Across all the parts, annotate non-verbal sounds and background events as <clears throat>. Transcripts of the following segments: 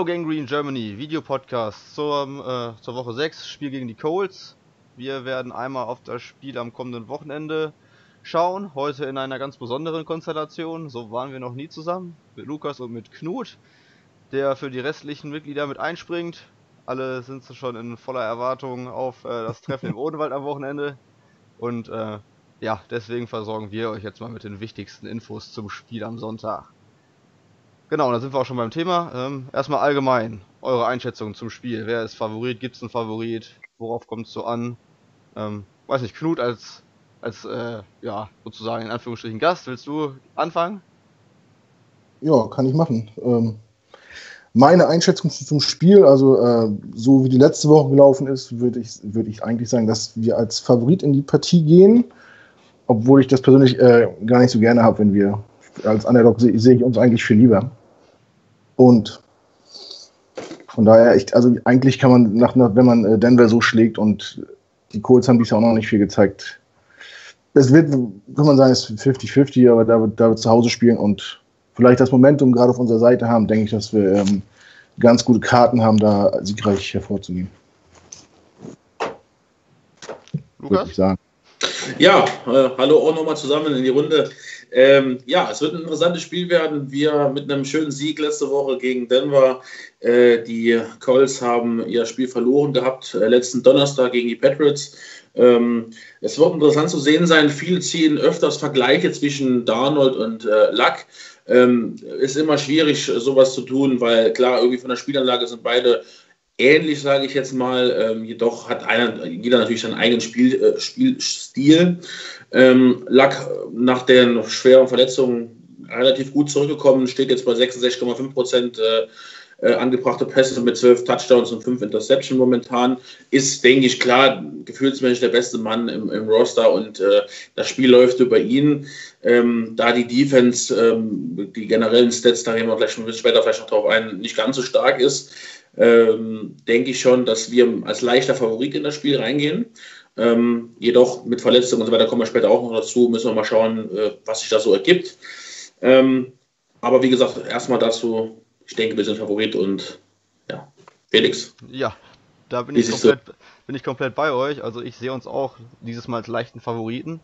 Hallo Gangrene Germany, Videopodcast zur, äh, zur Woche 6, Spiel gegen die Colts. Wir werden einmal auf das Spiel am kommenden Wochenende schauen. Heute in einer ganz besonderen Konstellation. So waren wir noch nie zusammen. Mit Lukas und mit Knut, der für die restlichen Mitglieder mit einspringt. Alle sind schon in voller Erwartung auf äh, das Treffen im <laughs> Odenwald am Wochenende. Und äh, ja, deswegen versorgen wir euch jetzt mal mit den wichtigsten Infos zum Spiel am Sonntag. Genau, dann sind wir auch schon beim Thema. Ähm, erstmal allgemein, eure Einschätzung zum Spiel. Wer ist Favorit? Gibt es einen Favorit? Worauf kommt es so an? Ähm, weiß nicht, Knut als, als äh, ja, sozusagen in Anführungsstrichen Gast, willst du anfangen? Ja, kann ich machen. Ähm, meine Einschätzung zum Spiel, also äh, so wie die letzte Woche gelaufen ist, würde ich, würd ich eigentlich sagen, dass wir als Favorit in die Partie gehen, obwohl ich das persönlich äh, gar nicht so gerne habe, wenn wir als Underdog sehe seh ich uns eigentlich viel lieber. Und von daher, ich, also eigentlich kann man, nach, wenn man äh, Denver so schlägt und die Colts haben bisher auch noch nicht viel gezeigt. Es wird, kann man sagen, es ist 50-50, aber da, da wir zu Hause spielen und vielleicht das Momentum gerade auf unserer Seite haben, denke ich, dass wir ähm, ganz gute Karten haben, da siegreich hervorzugehen. Lukas? Ich sagen. Ja, äh, hallo auch nochmal zusammen in die Runde. Ähm, ja, es wird ein interessantes Spiel werden. Wir mit einem schönen Sieg letzte Woche gegen Denver. Äh, die Colts haben ihr Spiel verloren gehabt, äh, letzten Donnerstag gegen die Patriots. Ähm, es wird interessant zu sehen sein. Viele ziehen öfters Vergleiche zwischen Darnold und äh, Luck. Ähm, ist immer schwierig, sowas zu tun, weil klar, irgendwie von der Spielanlage sind beide ähnlich, sage ich jetzt mal. Ähm, jedoch hat einer, jeder natürlich seinen eigenen Spiel, äh, Spielstil. Ähm, lag nach den schweren Verletzungen relativ gut zurückgekommen, steht jetzt bei 66,5 Prozent äh, äh, angebrachte Pässe mit 12 Touchdowns und 5 Interception momentan. Ist, denke ich, klar, gefühlsmäßig der beste Mann im, im Roster und äh, das Spiel läuft über ihn. Ähm, da die Defense, ähm, die generellen Stats, da gehen wir gleich ein bisschen später vielleicht noch drauf ein, nicht ganz so stark ist, ähm, denke ich schon, dass wir als leichter Favorit in das Spiel reingehen. Ähm, jedoch mit Verletzungen und so weiter kommen wir später auch noch dazu, müssen wir mal schauen, äh, was sich da so ergibt. Ähm, aber wie gesagt, erstmal dazu, ich denke, wir sind Favorit und ja, Felix. Ja, da bin ich, komplett, bin ich komplett bei euch. Also ich sehe uns auch dieses Mal als leichten Favoriten.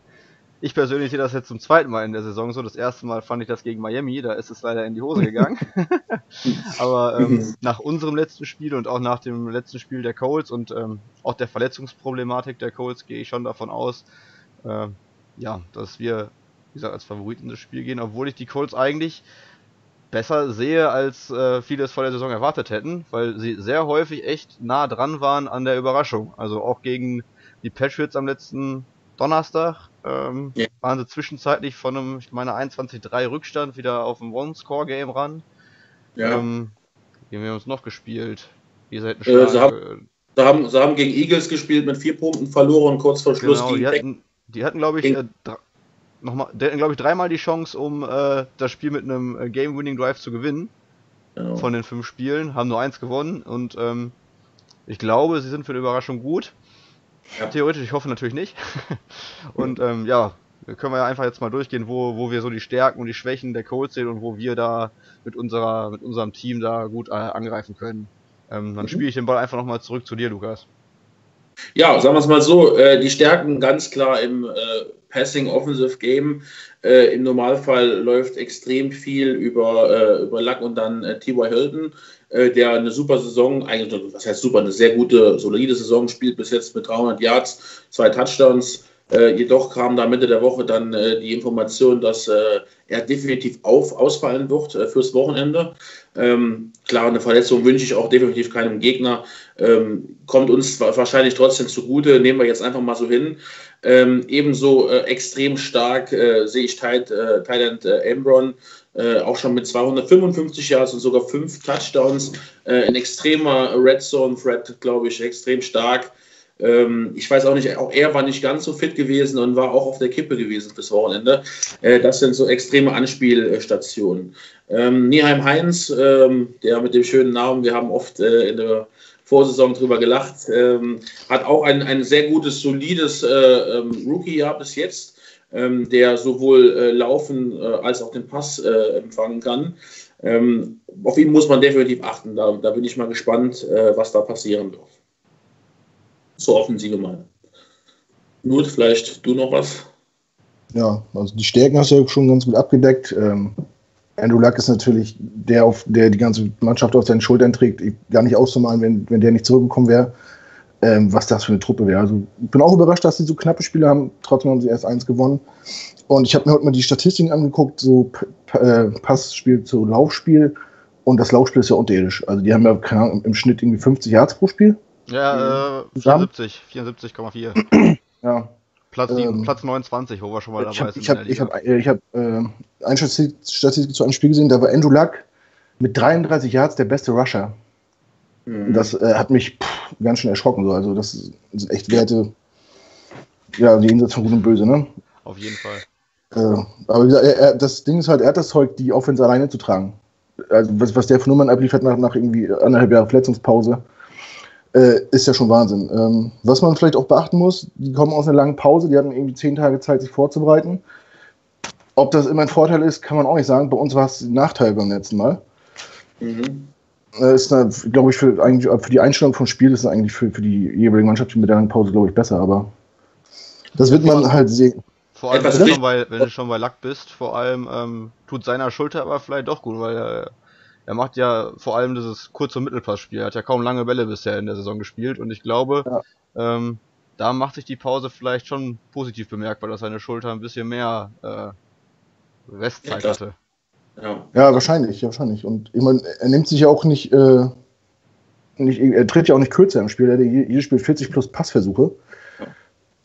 Ich persönlich sehe das jetzt zum zweiten Mal in der Saison so. Das erste Mal fand ich das gegen Miami, da ist es leider in die Hose gegangen. <laughs> Aber ähm, nach unserem letzten Spiel und auch nach dem letzten Spiel der Colts und ähm, auch der Verletzungsproblematik der Colts gehe ich schon davon aus, äh, ja, dass wir, wie gesagt, als Favoriten in das Spiel gehen, obwohl ich die Colts eigentlich besser sehe, als äh, viele es vor der Saison erwartet hätten, weil sie sehr häufig echt nah dran waren an der Überraschung. Also auch gegen die Patriots am letzten Donnerstag ähm, ja. waren sie zwischenzeitlich von einem, ich meine, 21-3 Rückstand wieder auf ein One-Score-Game ran. Ja. Ähm, haben wir uns noch gespielt? Ihr seid ein äh, sie, haben, sie, haben, sie haben gegen Eagles gespielt, mit vier Punkten verloren, kurz vor Schluss. Genau, die, hatten, die hatten, glaube ich, äh, nochmal, glaube ich, dreimal die Chance, um äh, das Spiel mit einem äh, Game-Winning-Drive zu gewinnen. Genau. Von den fünf Spielen, haben nur eins gewonnen und ähm, ich glaube, sie sind für eine Überraschung gut. Ja. Theoretisch, ich hoffe natürlich nicht. <laughs> und ähm, ja, können wir ja einfach jetzt mal durchgehen, wo, wo wir so die Stärken und die Schwächen der Colts sehen und wo wir da mit unserer, mit unserem Team da gut äh, angreifen können. Ähm, dann mhm. spiele ich den Ball einfach nochmal zurück zu dir, Lukas. Ja, sagen wir es mal so, äh, die Stärken ganz klar im äh, Passing Offensive Game. Äh, Im Normalfall läuft extrem viel über, äh, über Luck und dann äh, T.Y. Hilton. Äh, der eine super Saison, eigentlich, was heißt super, eine sehr gute, solide Saison spielt bis jetzt mit 300 Yards, zwei Touchdowns. Äh, jedoch kam da Mitte der Woche dann äh, die Information, dass äh, er definitiv auf, ausfallen wird äh, fürs Wochenende. Ähm, klar, eine Verletzung wünsche ich auch definitiv keinem Gegner. Ähm, kommt uns wahrscheinlich trotzdem zugute, nehmen wir jetzt einfach mal so hin. Ähm, ebenso äh, extrem stark sehe ich Thailand äh, auch schon mit 255 Yards und sogar fünf Touchdowns. Äh, ein extremer Red Zone Threat, glaube ich, extrem stark. Ähm, ich weiß auch nicht, auch er war nicht ganz so fit gewesen und war auch auf der Kippe gewesen fürs Wochenende. Äh, das sind so extreme Anspielstationen. Ähm, Nieheim Heinz, ähm, der mit dem schönen Namen, wir haben oft äh, in der Vorsaison drüber gelacht, ähm, hat auch ein, ein sehr gutes, solides äh, ähm, Rookie-Jahr bis jetzt ähm, der sowohl äh, laufen äh, als auch den Pass äh, empfangen kann. Ähm, auf ihn muss man definitiv achten. Da, da bin ich mal gespannt, äh, was da passieren wird. Zur Offensive mal. Nut, vielleicht du noch was? Ja, also die Stärken hast du ja schon ganz gut abgedeckt. Ähm, Andrew Luck ist natürlich der, auf, der die ganze Mannschaft auf seinen Schultern trägt. Gar nicht auszumalen, wenn, wenn der nicht zurückgekommen wäre, ähm, was das für eine Truppe wäre. Also ich bin auch überrascht, dass sie so knappe Spiele haben. Trotzdem haben sie erst eins gewonnen. Und ich habe mir heute mal die Statistiken angeguckt, so äh, Passspiel zu Laufspiel. Und das Laufspiel ist ja unterirdisch. Also die haben ja, im Schnitt irgendwie 50 Yards pro Spiel. Ja, äh, 74, 74,4. <clears throat> ja. Platz, ähm, Platz 29, wo wir schon mal dabei sind. Ich habe ich hab, ich hab, äh, eine Statistik zu einem Spiel gesehen, da war Andrew Luck mit 33 Yards der beste Rusher. Mhm. Das äh, hat mich pff, ganz schön erschrocken. So. Also, das sind echt Werte, ja, die Insatz von Gut und Böse, ne? Auf jeden Fall. Äh, aber er, er, das Ding ist halt, er hat das Zeug, die Offense alleine zu tragen. Also, was, was der von Nummern abliefert nach, nach irgendwie anderthalb Jahren Verletzungspause äh, ist ja schon Wahnsinn. Ähm, was man vielleicht auch beachten muss, die kommen aus einer langen Pause, die hatten irgendwie zehn Tage Zeit, sich vorzubereiten. Ob das immer ein Vorteil ist, kann man auch nicht sagen. Bei uns war es ein Nachteil beim letzten Mal. Mhm. Äh, ist, glaube ich, für, eigentlich, für die Einstellung vom Spiel ist es eigentlich für, für die jeweilige Mannschaft mit der langen Pause, glaube ich, besser. Aber das wird man halt sehen. Vor allem, wenn du, schon bei, wenn du schon bei Lack bist, vor allem ähm, tut seiner Schulter aber vielleicht doch gut, weil er er macht ja vor allem dieses kurze Mittelpassspiel. Er hat ja kaum lange Bälle bisher in der Saison gespielt und ich glaube, ja. ähm, da macht sich die Pause vielleicht schon positiv bemerkbar, dass seine Schulter ein bisschen mehr äh, Restzeit ja, hatte. Ja. ja, wahrscheinlich, ja, wahrscheinlich. Und ich meine, er nimmt sich ja auch nicht, äh, nicht, er tritt ja auch nicht kürzer im Spiel. Er hat jedes Spiel 40 plus Passversuche.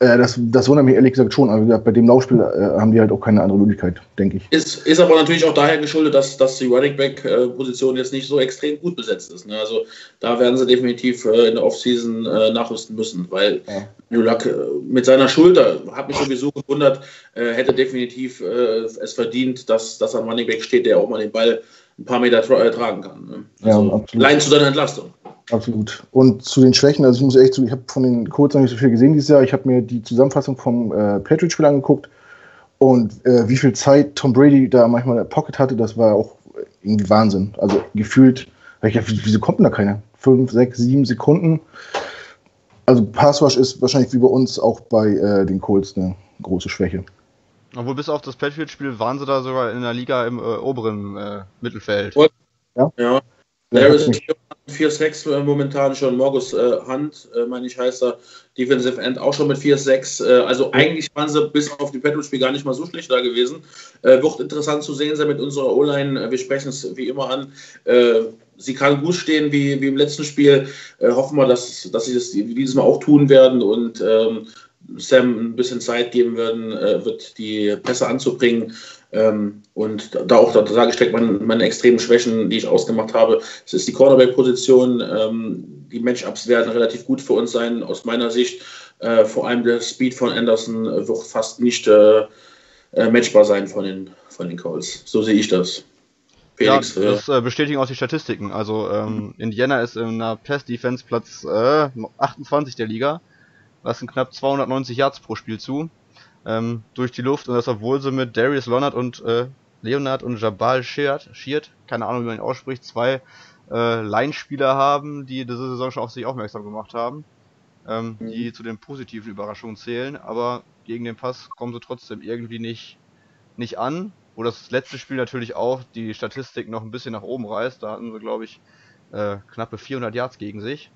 Äh, das, das wundert mich ehrlich gesagt schon. Aber gesagt, bei dem Laufspiel äh, haben die halt auch keine andere Möglichkeit, denke ich. Ist, ist aber natürlich auch daher geschuldet, dass, dass die Running Back-Position jetzt nicht so extrem gut besetzt ist. Ne? Also da werden sie definitiv äh, in der Offseason äh, nachrüsten müssen, weil ja. Nulak äh, mit seiner Schulter, hat mich sowieso gewundert, äh, hätte definitiv es verdient, dass, dass ein Running Back steht, der auch mal den Ball ein paar Meter tra tragen kann. Ne? Also, ja, absolut. Allein zu seiner Entlastung. Absolut. Und zu den Schwächen, also ich muss echt zu, ich habe von den Colts noch nicht so viel gesehen dieses Jahr. Ich habe mir die Zusammenfassung vom äh, Patriots-Spiel angeguckt und äh, wie viel Zeit Tom Brady da manchmal in der Pocket hatte, das war auch irgendwie Wahnsinn. Also gefühlt, ich dachte, wieso kommt denn da keiner? Fünf, sechs, sieben Sekunden. Also Passwash ist wahrscheinlich wie bei uns auch bei äh, den Colts eine große Schwäche. Obwohl bis auf das Patriots-Spiel waren sie da sogar in der Liga im äh, oberen äh, Mittelfeld. Ja. ja. There is 4-6 äh, momentan schon. Morgus äh, Hunt, äh, meine ich, heißt er. Defensive End auch schon mit 4-6. Äh, also eigentlich waren sie bis auf die Patriots-Spiel gar nicht mal so schlecht da gewesen. Äh, wird interessant zu sehen sein mit unserer O-Line. Wir sprechen es wie immer an. sie kann gut stehen wie, wie im letzten Spiel. hoffen wir, dass, dass sie das dieses Mal auch tun werden und ähm, Sam ein bisschen Zeit geben werden, wird die Pässe anzubringen. Ähm, und da auch, da sage ich direkt meine, meine extremen Schwächen, die ich ausgemacht habe. Es ist die Cornerback-Position. Ähm, die Matchups werden relativ gut für uns sein, aus meiner Sicht. Äh, vor allem der Speed von Anderson wird fast nicht äh, äh, matchbar sein von den, von den Calls. So sehe ich das. Felix, ja, das äh, bestätigen auch die Statistiken. Also ähm, Indiana ist in der Pass-Defense Platz 28 äh, der Liga, lassen knapp 290 Yards pro Spiel zu ähm, durch die Luft und das obwohl sie mit Darius Leonard und äh, Leonard und Jabal Sheard, Sheard, keine Ahnung wie man ihn ausspricht, zwei äh, Line-Spieler haben, die diese Saison schon auf sich aufmerksam gemacht haben, ähm, mhm. die zu den positiven Überraschungen zählen, aber gegen den Pass kommen sie trotzdem irgendwie nicht, nicht an. Wo das letzte Spiel natürlich auch die Statistik noch ein bisschen nach oben reißt, da hatten sie glaube ich äh, knappe 400 Yards gegen sich,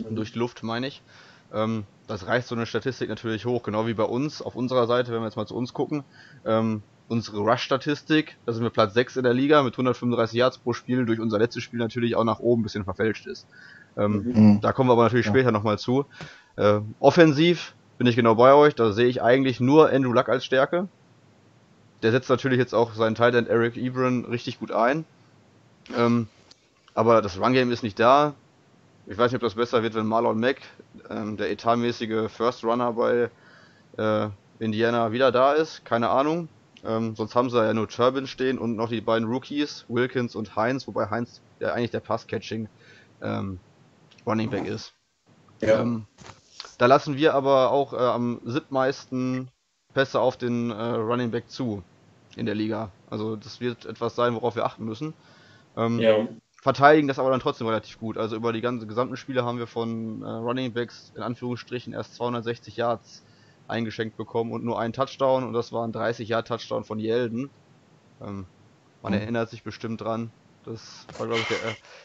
mhm. durch die Luft meine ich. Ähm, das reicht so eine Statistik natürlich hoch, genau wie bei uns auf unserer Seite, wenn wir jetzt mal zu uns gucken. Ähm, unsere Rush-Statistik, da sind wir Platz 6 in der Liga mit 135 Yards pro Spiel, durch unser letztes Spiel natürlich auch nach oben ein bisschen verfälscht ist. Ähm, mhm. Da kommen wir aber natürlich ja. später nochmal zu. Äh, offensiv bin ich genau bei euch, da sehe ich eigentlich nur Andrew Luck als Stärke. Der setzt natürlich jetzt auch seinen Tight End Eric Ebron richtig gut ein. Ähm, aber das Run Game ist nicht da. Ich weiß nicht, ob das besser wird, wenn Marlon Mack, ähm, der etatmäßige First Runner bei äh, Indiana, wieder da ist. Keine Ahnung. Ähm, sonst haben sie ja nur Turbin stehen und noch die beiden Rookies, Wilkins und Heinz, wobei Heinz ja eigentlich der Pass-Catching ähm, Running Back ist. Ja. Ähm, da lassen wir aber auch äh, am siebtmeisten Pässe auf den äh, Running Back zu in der Liga. Also das wird etwas sein, worauf wir achten müssen. Ähm, ja. Verteidigen das aber dann trotzdem relativ gut. Also über die ganzen gesamten Spiele haben wir von äh, Running Backs in Anführungsstrichen erst 260 Yards eingeschenkt bekommen und nur einen Touchdown und das war ein 30 Yard Touchdown von Yeldon. Ähm, man mhm. erinnert sich bestimmt dran. Das war, glaube ich, der,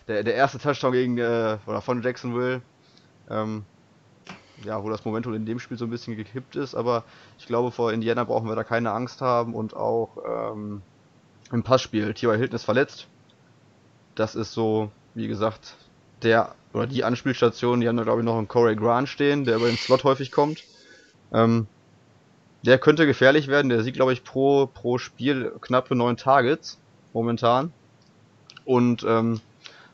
der, der, erste Touchdown gegen, äh, oder von Jacksonville. Ähm, ja, wo das Momentum in dem Spiel so ein bisschen gekippt ist, aber ich glaube, vor Indiana brauchen wir da keine Angst haben und auch ähm, im Passspiel. T.Y. Hilton ist verletzt. Das ist so, wie gesagt, der oder die Anspielstation, die haben da glaube ich noch einen Corey Grant stehen, der über den Slot häufig kommt. Ähm, der könnte gefährlich werden, der sieht glaube ich pro, pro Spiel knappe neun Targets momentan. Und ähm,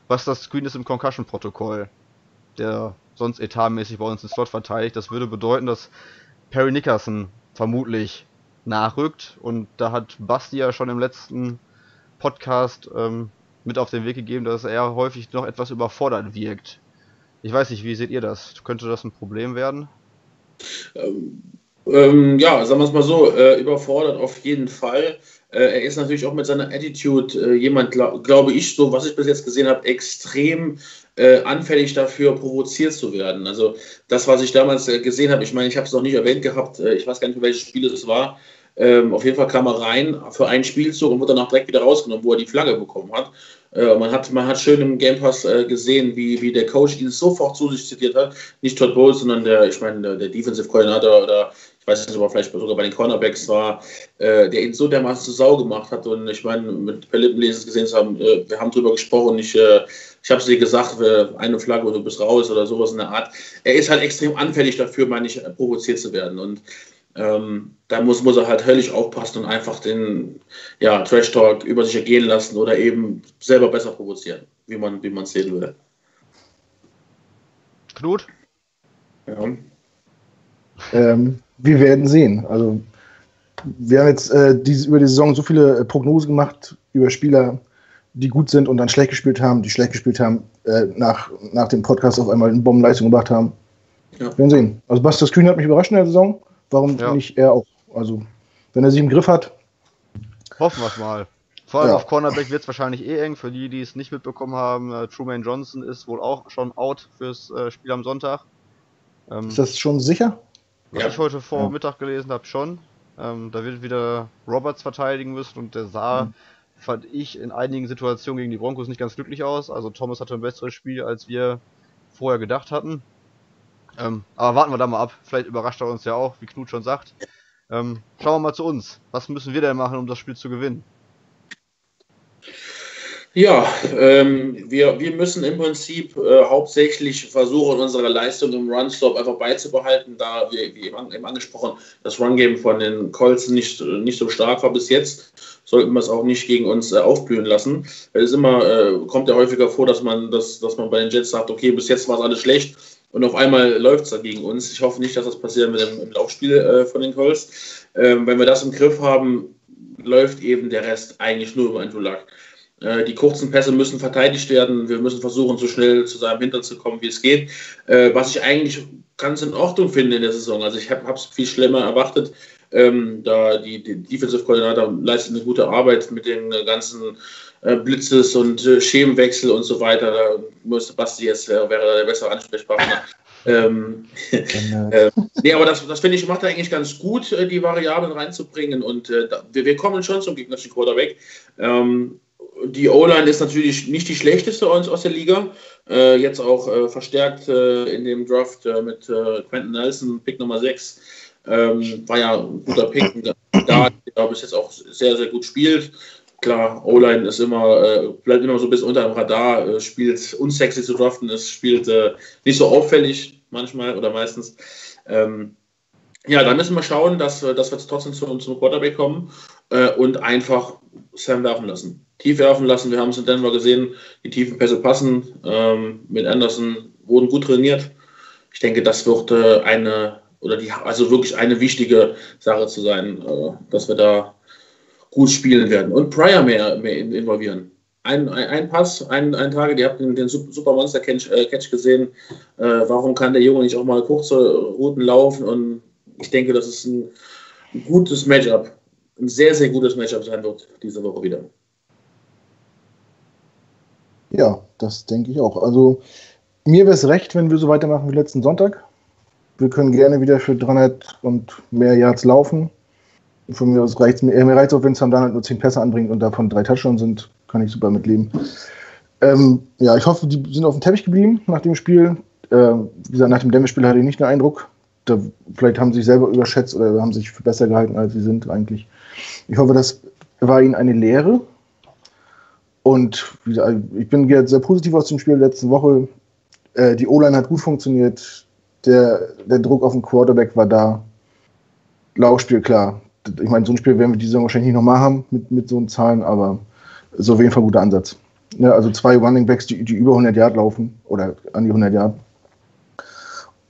was das Screen ist im Concussion-Protokoll, der sonst etatmäßig bei uns den Slot verteidigt, das würde bedeuten, dass Perry Nickerson vermutlich nachrückt. Und da hat Basti ja schon im letzten Podcast ähm, mit auf den Weg gegeben, dass er häufig noch etwas überfordert wirkt. Ich weiß nicht, wie seht ihr das? Könnte das ein Problem werden? Ähm, ähm, ja, sagen wir es mal so, äh, überfordert auf jeden Fall. Äh, er ist natürlich auch mit seiner Attitude äh, jemand, glaub, glaube ich, so was ich bis jetzt gesehen habe, extrem äh, anfällig dafür, provoziert zu werden. Also das, was ich damals äh, gesehen habe, ich meine, ich habe es noch nicht erwähnt gehabt, äh, ich weiß gar nicht, welches Spiel es war. Ähm, auf jeden Fall kam er rein für einen Spielzug und wurde danach direkt wieder rausgenommen, wo er die Flagge bekommen hat. Äh, man, hat man hat schön im Game Pass äh, gesehen, wie, wie der Coach ihn sofort zu sich zitiert hat. Nicht Todd Bowles, sondern der, ich meine, der, der Defensive Coordinator oder ich weiß nicht, ob er vielleicht sogar bei den Cornerbacks war, äh, der ihn so dermaßen zu Sau gemacht hat. Und ich meine, mit per Lippenlesen gesehen zu haben, äh, wir haben drüber gesprochen, ich, äh, ich habe es dir gesagt, eine Flagge und du bist raus oder sowas in der Art. Er ist halt extrem anfällig dafür, meine ich, provoziert zu werden. Und ähm, da muss, muss er halt höllisch aufpassen und einfach den ja, Trash Talk über sich ergehen lassen oder eben selber besser provozieren, wie man wie es sehen würde. Knut? Ja. Ähm, wir werden sehen. Also wir haben jetzt äh, diese, über die Saison so viele äh, Prognosen gemacht über Spieler, die gut sind und dann schlecht gespielt haben, die schlecht gespielt haben, äh, nach, nach dem Podcast auf einmal eine Bombenleistung gebracht haben. Ja. Wir werden sehen. Also Bastian Kühn hat mich überrascht in der Saison. Warum ja. nicht er auch? Also, wenn er sich im Griff hat. Hoffen wir es mal. Vor allem ja. auf Cornerback wird es wahrscheinlich eh eng. Für die, die es nicht mitbekommen haben, äh, Truman Johnson ist wohl auch schon out fürs äh, Spiel am Sonntag. Ähm, ist das schon sicher? Was ja. ich heute vor ja. Mittag gelesen habe, schon. Ähm, da wird wieder Roberts verteidigen müssen und der sah, mhm. fand ich, in einigen Situationen gegen die Broncos nicht ganz glücklich aus. Also Thomas hatte ein besseres Spiel, als wir vorher gedacht hatten. Ähm, aber warten wir da mal ab. Vielleicht überrascht er uns ja auch, wie Knut schon sagt. Ähm, schauen wir mal zu uns. Was müssen wir denn machen, um das Spiel zu gewinnen? Ja, ähm, wir, wir müssen im Prinzip äh, hauptsächlich versuchen, unsere Leistung im Run-Stop einfach beizubehalten, da wir, wie eben angesprochen, das Run-Game von den Colts nicht, nicht so stark war bis jetzt, sollten wir es auch nicht gegen uns äh, aufblühen lassen. Es ist immer, äh, kommt ja häufiger vor, dass man, dass, dass man bei den Jets sagt, okay, bis jetzt war es alles schlecht und auf einmal läuft es da gegen uns. Ich hoffe nicht, dass das passiert mit dem, im Laufspiel äh, von den Colts. Ähm, wenn wir das im Griff haben, läuft eben der Rest eigentlich nur über ein Dulag. Äh, die kurzen Pässe müssen verteidigt werden. Wir müssen versuchen, so schnell zu seinem Hintern zu kommen, wie es geht. Äh, was ich eigentlich ganz in Ordnung finde in der Saison. Also ich habe es viel schlimmer erwartet. Ähm, da die, die Defensive Koordinator leistet eine gute Arbeit mit den ganzen Blitzes und äh, Schemenwechsel und so weiter. Da müsste Basti jetzt äh, wäre der bessere Ansprechpartner. ähm, <laughs> äh, nee, aber das, das finde ich, macht er eigentlich ganz gut, äh, die Variablen reinzubringen. Und äh, da, wir, wir, kommen schon zum gegnerischen Quarterback. Ähm, die O-Line ist natürlich nicht die schlechteste aus, aus der Liga. Äh, jetzt auch äh, verstärkt äh, in dem Draft äh, mit äh, Quentin Nelson, Pick Nummer 6. Ähm, war ja ein guter Pick, da, der bis jetzt auch sehr, sehr gut spielt. Klar, O-Line ist immer, äh, bleibt immer so ein bisschen unter dem Radar, spielt unsexy zu draften, es spielt nicht so auffällig manchmal oder meistens. Ähm, ja, da müssen wir schauen, dass, dass wir trotzdem zum, zum Quarterback kommen und einfach Sam werfen lassen tief werfen lassen. Wir haben es in Denver gesehen, die tiefen Pässe passen. Ähm, mit Anderson wurden gut trainiert. Ich denke, das wird äh, eine oder die also wirklich eine wichtige Sache zu sein, äh, dass wir da gut spielen werden und Pryor mehr, mehr involvieren. Ein, ein, ein Pass, ein, ein Tage, ihr habt den, den Super Monster Catch, äh, Catch gesehen. Äh, warum kann der Junge nicht auch mal kurze Routen laufen? Und ich denke, das ist ein gutes Matchup, ein sehr, sehr gutes Matchup sein wird diese Woche wieder. Ja, das denke ich auch. Also mir wäre es recht, wenn wir so weitermachen wie letzten Sonntag. Wir können gerne wieder für 300 und mehr Yards laufen. Von mir aus reicht mir, mir reicht auch, wenn es dann halt nur 10 Pässe anbringt und davon drei Touchdowns sind, kann ich super mitleben. Ähm, ja, ich hoffe, die sind auf dem Teppich geblieben nach dem Spiel. Äh, wie gesagt, nach dem Denver-Spiel hatte ich nicht den Eindruck. Da, vielleicht haben sie sich selber überschätzt oder haben sich für besser gehalten, als sie sind eigentlich. Ich hoffe, das war ihnen eine Lehre. Und wie gesagt, ich bin sehr positiv aus dem Spiel der letzten Woche. Äh, die O-Line hat gut funktioniert. Der, der Druck auf den Quarterback war da. Laufspiel, klar. Ich meine, so ein Spiel werden wir diese Saison wahrscheinlich nicht nochmal haben mit, mit so einen Zahlen, aber ist auf jeden Fall ein guter Ansatz. Ja, also zwei Running Backs, die, die über 100 Yard laufen oder an die 100 Yard.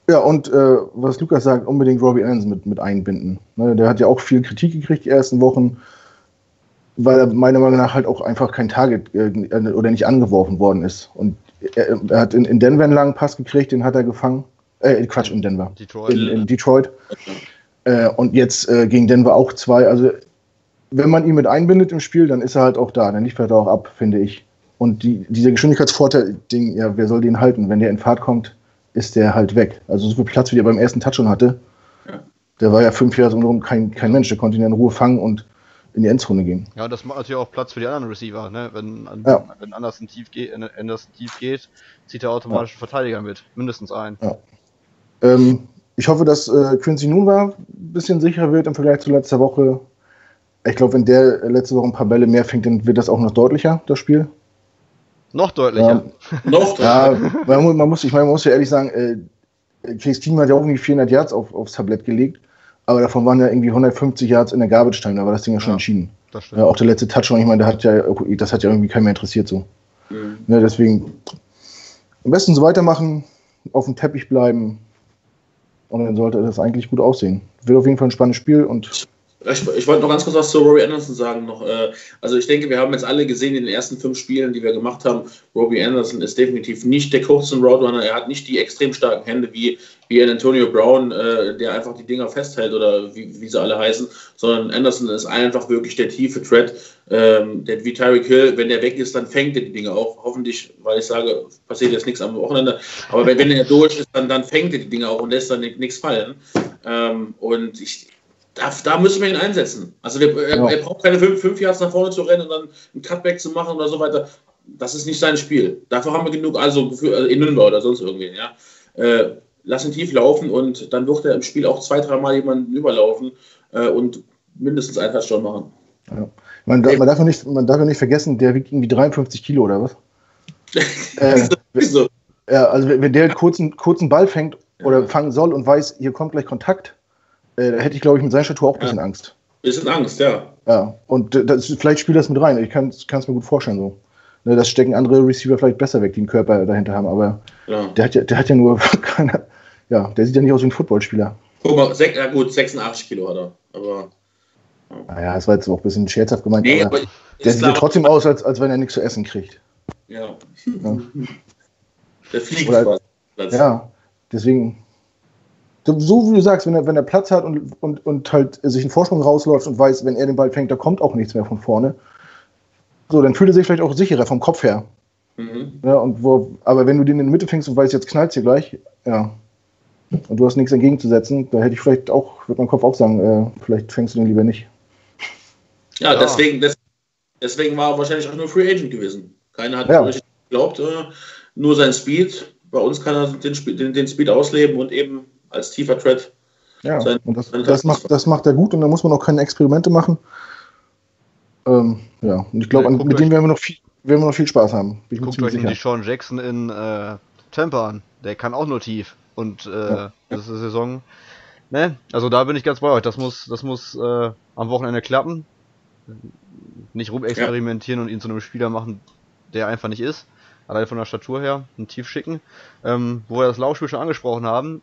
Ja, und äh, was Lukas sagt, unbedingt Robbie Anderson mit, mit einbinden. Ne, der hat ja auch viel Kritik gekriegt die ersten Wochen, weil er meiner Meinung nach halt auch einfach kein Target äh, oder nicht angeworfen worden ist. Und er, er hat in, in, Denver einen langen Pass gekriegt, den hat er gefangen. Äh, Quatsch, in Denver. Detroit. In, in Detroit. Äh, und jetzt äh, gegen Denver auch zwei. Also, wenn man ihn mit einbindet im Spiel, dann ist er halt auch da. Dann liefert er auch ab, finde ich. Und die, dieser Geschwindigkeitsvorteil-Ding, ja, wer soll den halten? Wenn der in Fahrt kommt, ist der halt weg. Also so viel Platz, wie der beim ersten Touch schon hatte, ja. der war ja fünf Jahre so kein, kein Mensch. Der konnte ihn in Ruhe fangen und in die Endzone gehen. Ja, das macht natürlich auch Platz für die anderen Receiver. Ne? Wenn, ja. wenn Anderson tief, geht, Anderson tief geht, zieht er automatisch ja. Verteidiger mit. Mindestens ein. Ja. Ähm, ich hoffe, dass äh, Quincy Nunwa ein bisschen sicherer wird im Vergleich zu letzter Woche. Ich glaube, wenn der letzte Woche ein paar Bälle mehr fängt, dann wird das auch noch deutlicher, das Spiel. Noch deutlicher. Ja, noch ja, man, man, muss, ich meine, man muss ja ehrlich sagen, äh, Case Team hat ja auch irgendwie 400 Yards auf, aufs Tablett gelegt, aber davon waren ja irgendwie 150 Yards in der Garbage Time, da war das Ding ja schon ja, entschieden. Ja, auch der letzte Touchdown, ich meine, hat ja, das hat ja irgendwie keinen mehr interessiert so. Mhm. Ne, deswegen am besten so weitermachen, auf dem Teppich bleiben und dann sollte das eigentlich gut aussehen. Wird auf jeden Fall ein spannendes Spiel und ich, ich, wollte noch ganz kurz was zu Robbie Anderson sagen. Noch. Äh, also ich denke, wir haben jetzt alle gesehen in den ersten fünf Spielen, die wir gemacht haben, Robbie Anderson ist definitiv nicht der kurze Roadrunner. Er hat nicht die extrem starken Hände wie, wie Antonio Brown, äh, der einfach die Dinger festhält oder wie, wie sie alle heißen, sondern Anderson ist einfach wirklich der tiefe Thread. Ähm, der, wie Tyreek Hill, wenn der weg ist, dann fängt er die Dinge auch. Hoffentlich, weil ich sage, passiert jetzt nichts am Wochenende. Aber wenn, wenn er durch ist, dann, dann fängt er die Dinge auch und lässt dann nichts fallen. Ähm, und ich, da, da müssen wir ihn einsetzen. Also der, er, ja. er, braucht keine fünf, fünf Yards nach vorne zu rennen und dann einen Cutback zu machen oder so weiter. Das ist nicht sein Spiel. Dafür haben wir genug, also für, also in Nürnberg oder sonst irgendwie. Ja. Äh, lass ihn tief laufen und dann wird er im Spiel auch zwei, dreimal jemanden überlaufen äh, und mindestens einen Touchdown machen. Ja. Man, darf, man, darf nicht, man darf ja nicht vergessen, der wiegt irgendwie 53 Kilo oder was? <laughs> äh, so. Ja, also wenn der einen kurzen, kurzen Ball fängt oder fangen soll und weiß, hier kommt gleich Kontakt, äh, da hätte ich, glaube ich, mit seiner Statur auch ein bisschen ja. Angst. Bisschen Angst, ja. Ja, und das, vielleicht spielt das mit rein. Ich kann es mir gut vorstellen so. Ne, das stecken andere Receiver vielleicht besser weg, die einen Körper dahinter haben, aber ja. der, hat ja, der hat ja nur <laughs> keine, ja, der sieht ja nicht aus wie ein Footballspieler. Guck mal, sech, ja gut, 86 Kilo hat er, aber. Ja. Naja, das war jetzt auch ein bisschen scherzhaft gemeint, nee, aber, aber der sieht ja trotzdem aus, als, als wenn er nichts zu essen kriegt. Ja. ja. <laughs> Der fliegt Oder, Ja, deswegen, so wie du sagst, wenn er, wenn er Platz hat und, und, und halt sich einen Vorsprung rausläuft und weiß, wenn er den Ball fängt, da kommt auch nichts mehr von vorne. So, dann fühlt er sich vielleicht auch sicherer vom Kopf her. Mhm. Ja, und wo, aber wenn du den in der Mitte fängst und weißt, jetzt knallt hier gleich, ja, und du hast nichts entgegenzusetzen, da hätte ich vielleicht auch, würde mein Kopf auch sagen, äh, vielleicht fängst du den lieber nicht. Ja, ja. Deswegen, deswegen war er wahrscheinlich auch nur Free Agent gewesen. Keiner hat ja. geglaubt, äh, nur sein Speed. Bei uns kann er den, den, den Speed ausleben und eben als tiefer Thread. Ja, sein, und das, das, macht, das macht er gut und da muss man auch keine Experimente machen. Ähm, ja, und ich glaube, ja, mit dem werden wir noch viel, werden wir noch viel Spaß haben. Bin guckt euch die Sean Jackson in äh, Tampa an. Der kann auch nur tief. Und äh, ja. das ist eine Saison. Ne? Also da bin ich ganz bei euch. Das muss, das muss äh, am Wochenende klappen. Nicht rumexperimentieren ja. und ihn zu einem Spieler machen, der einfach nicht ist. Allein von der Statur her, ein tief schicken. Ähm, wo wir das Laufspiel schon angesprochen haben,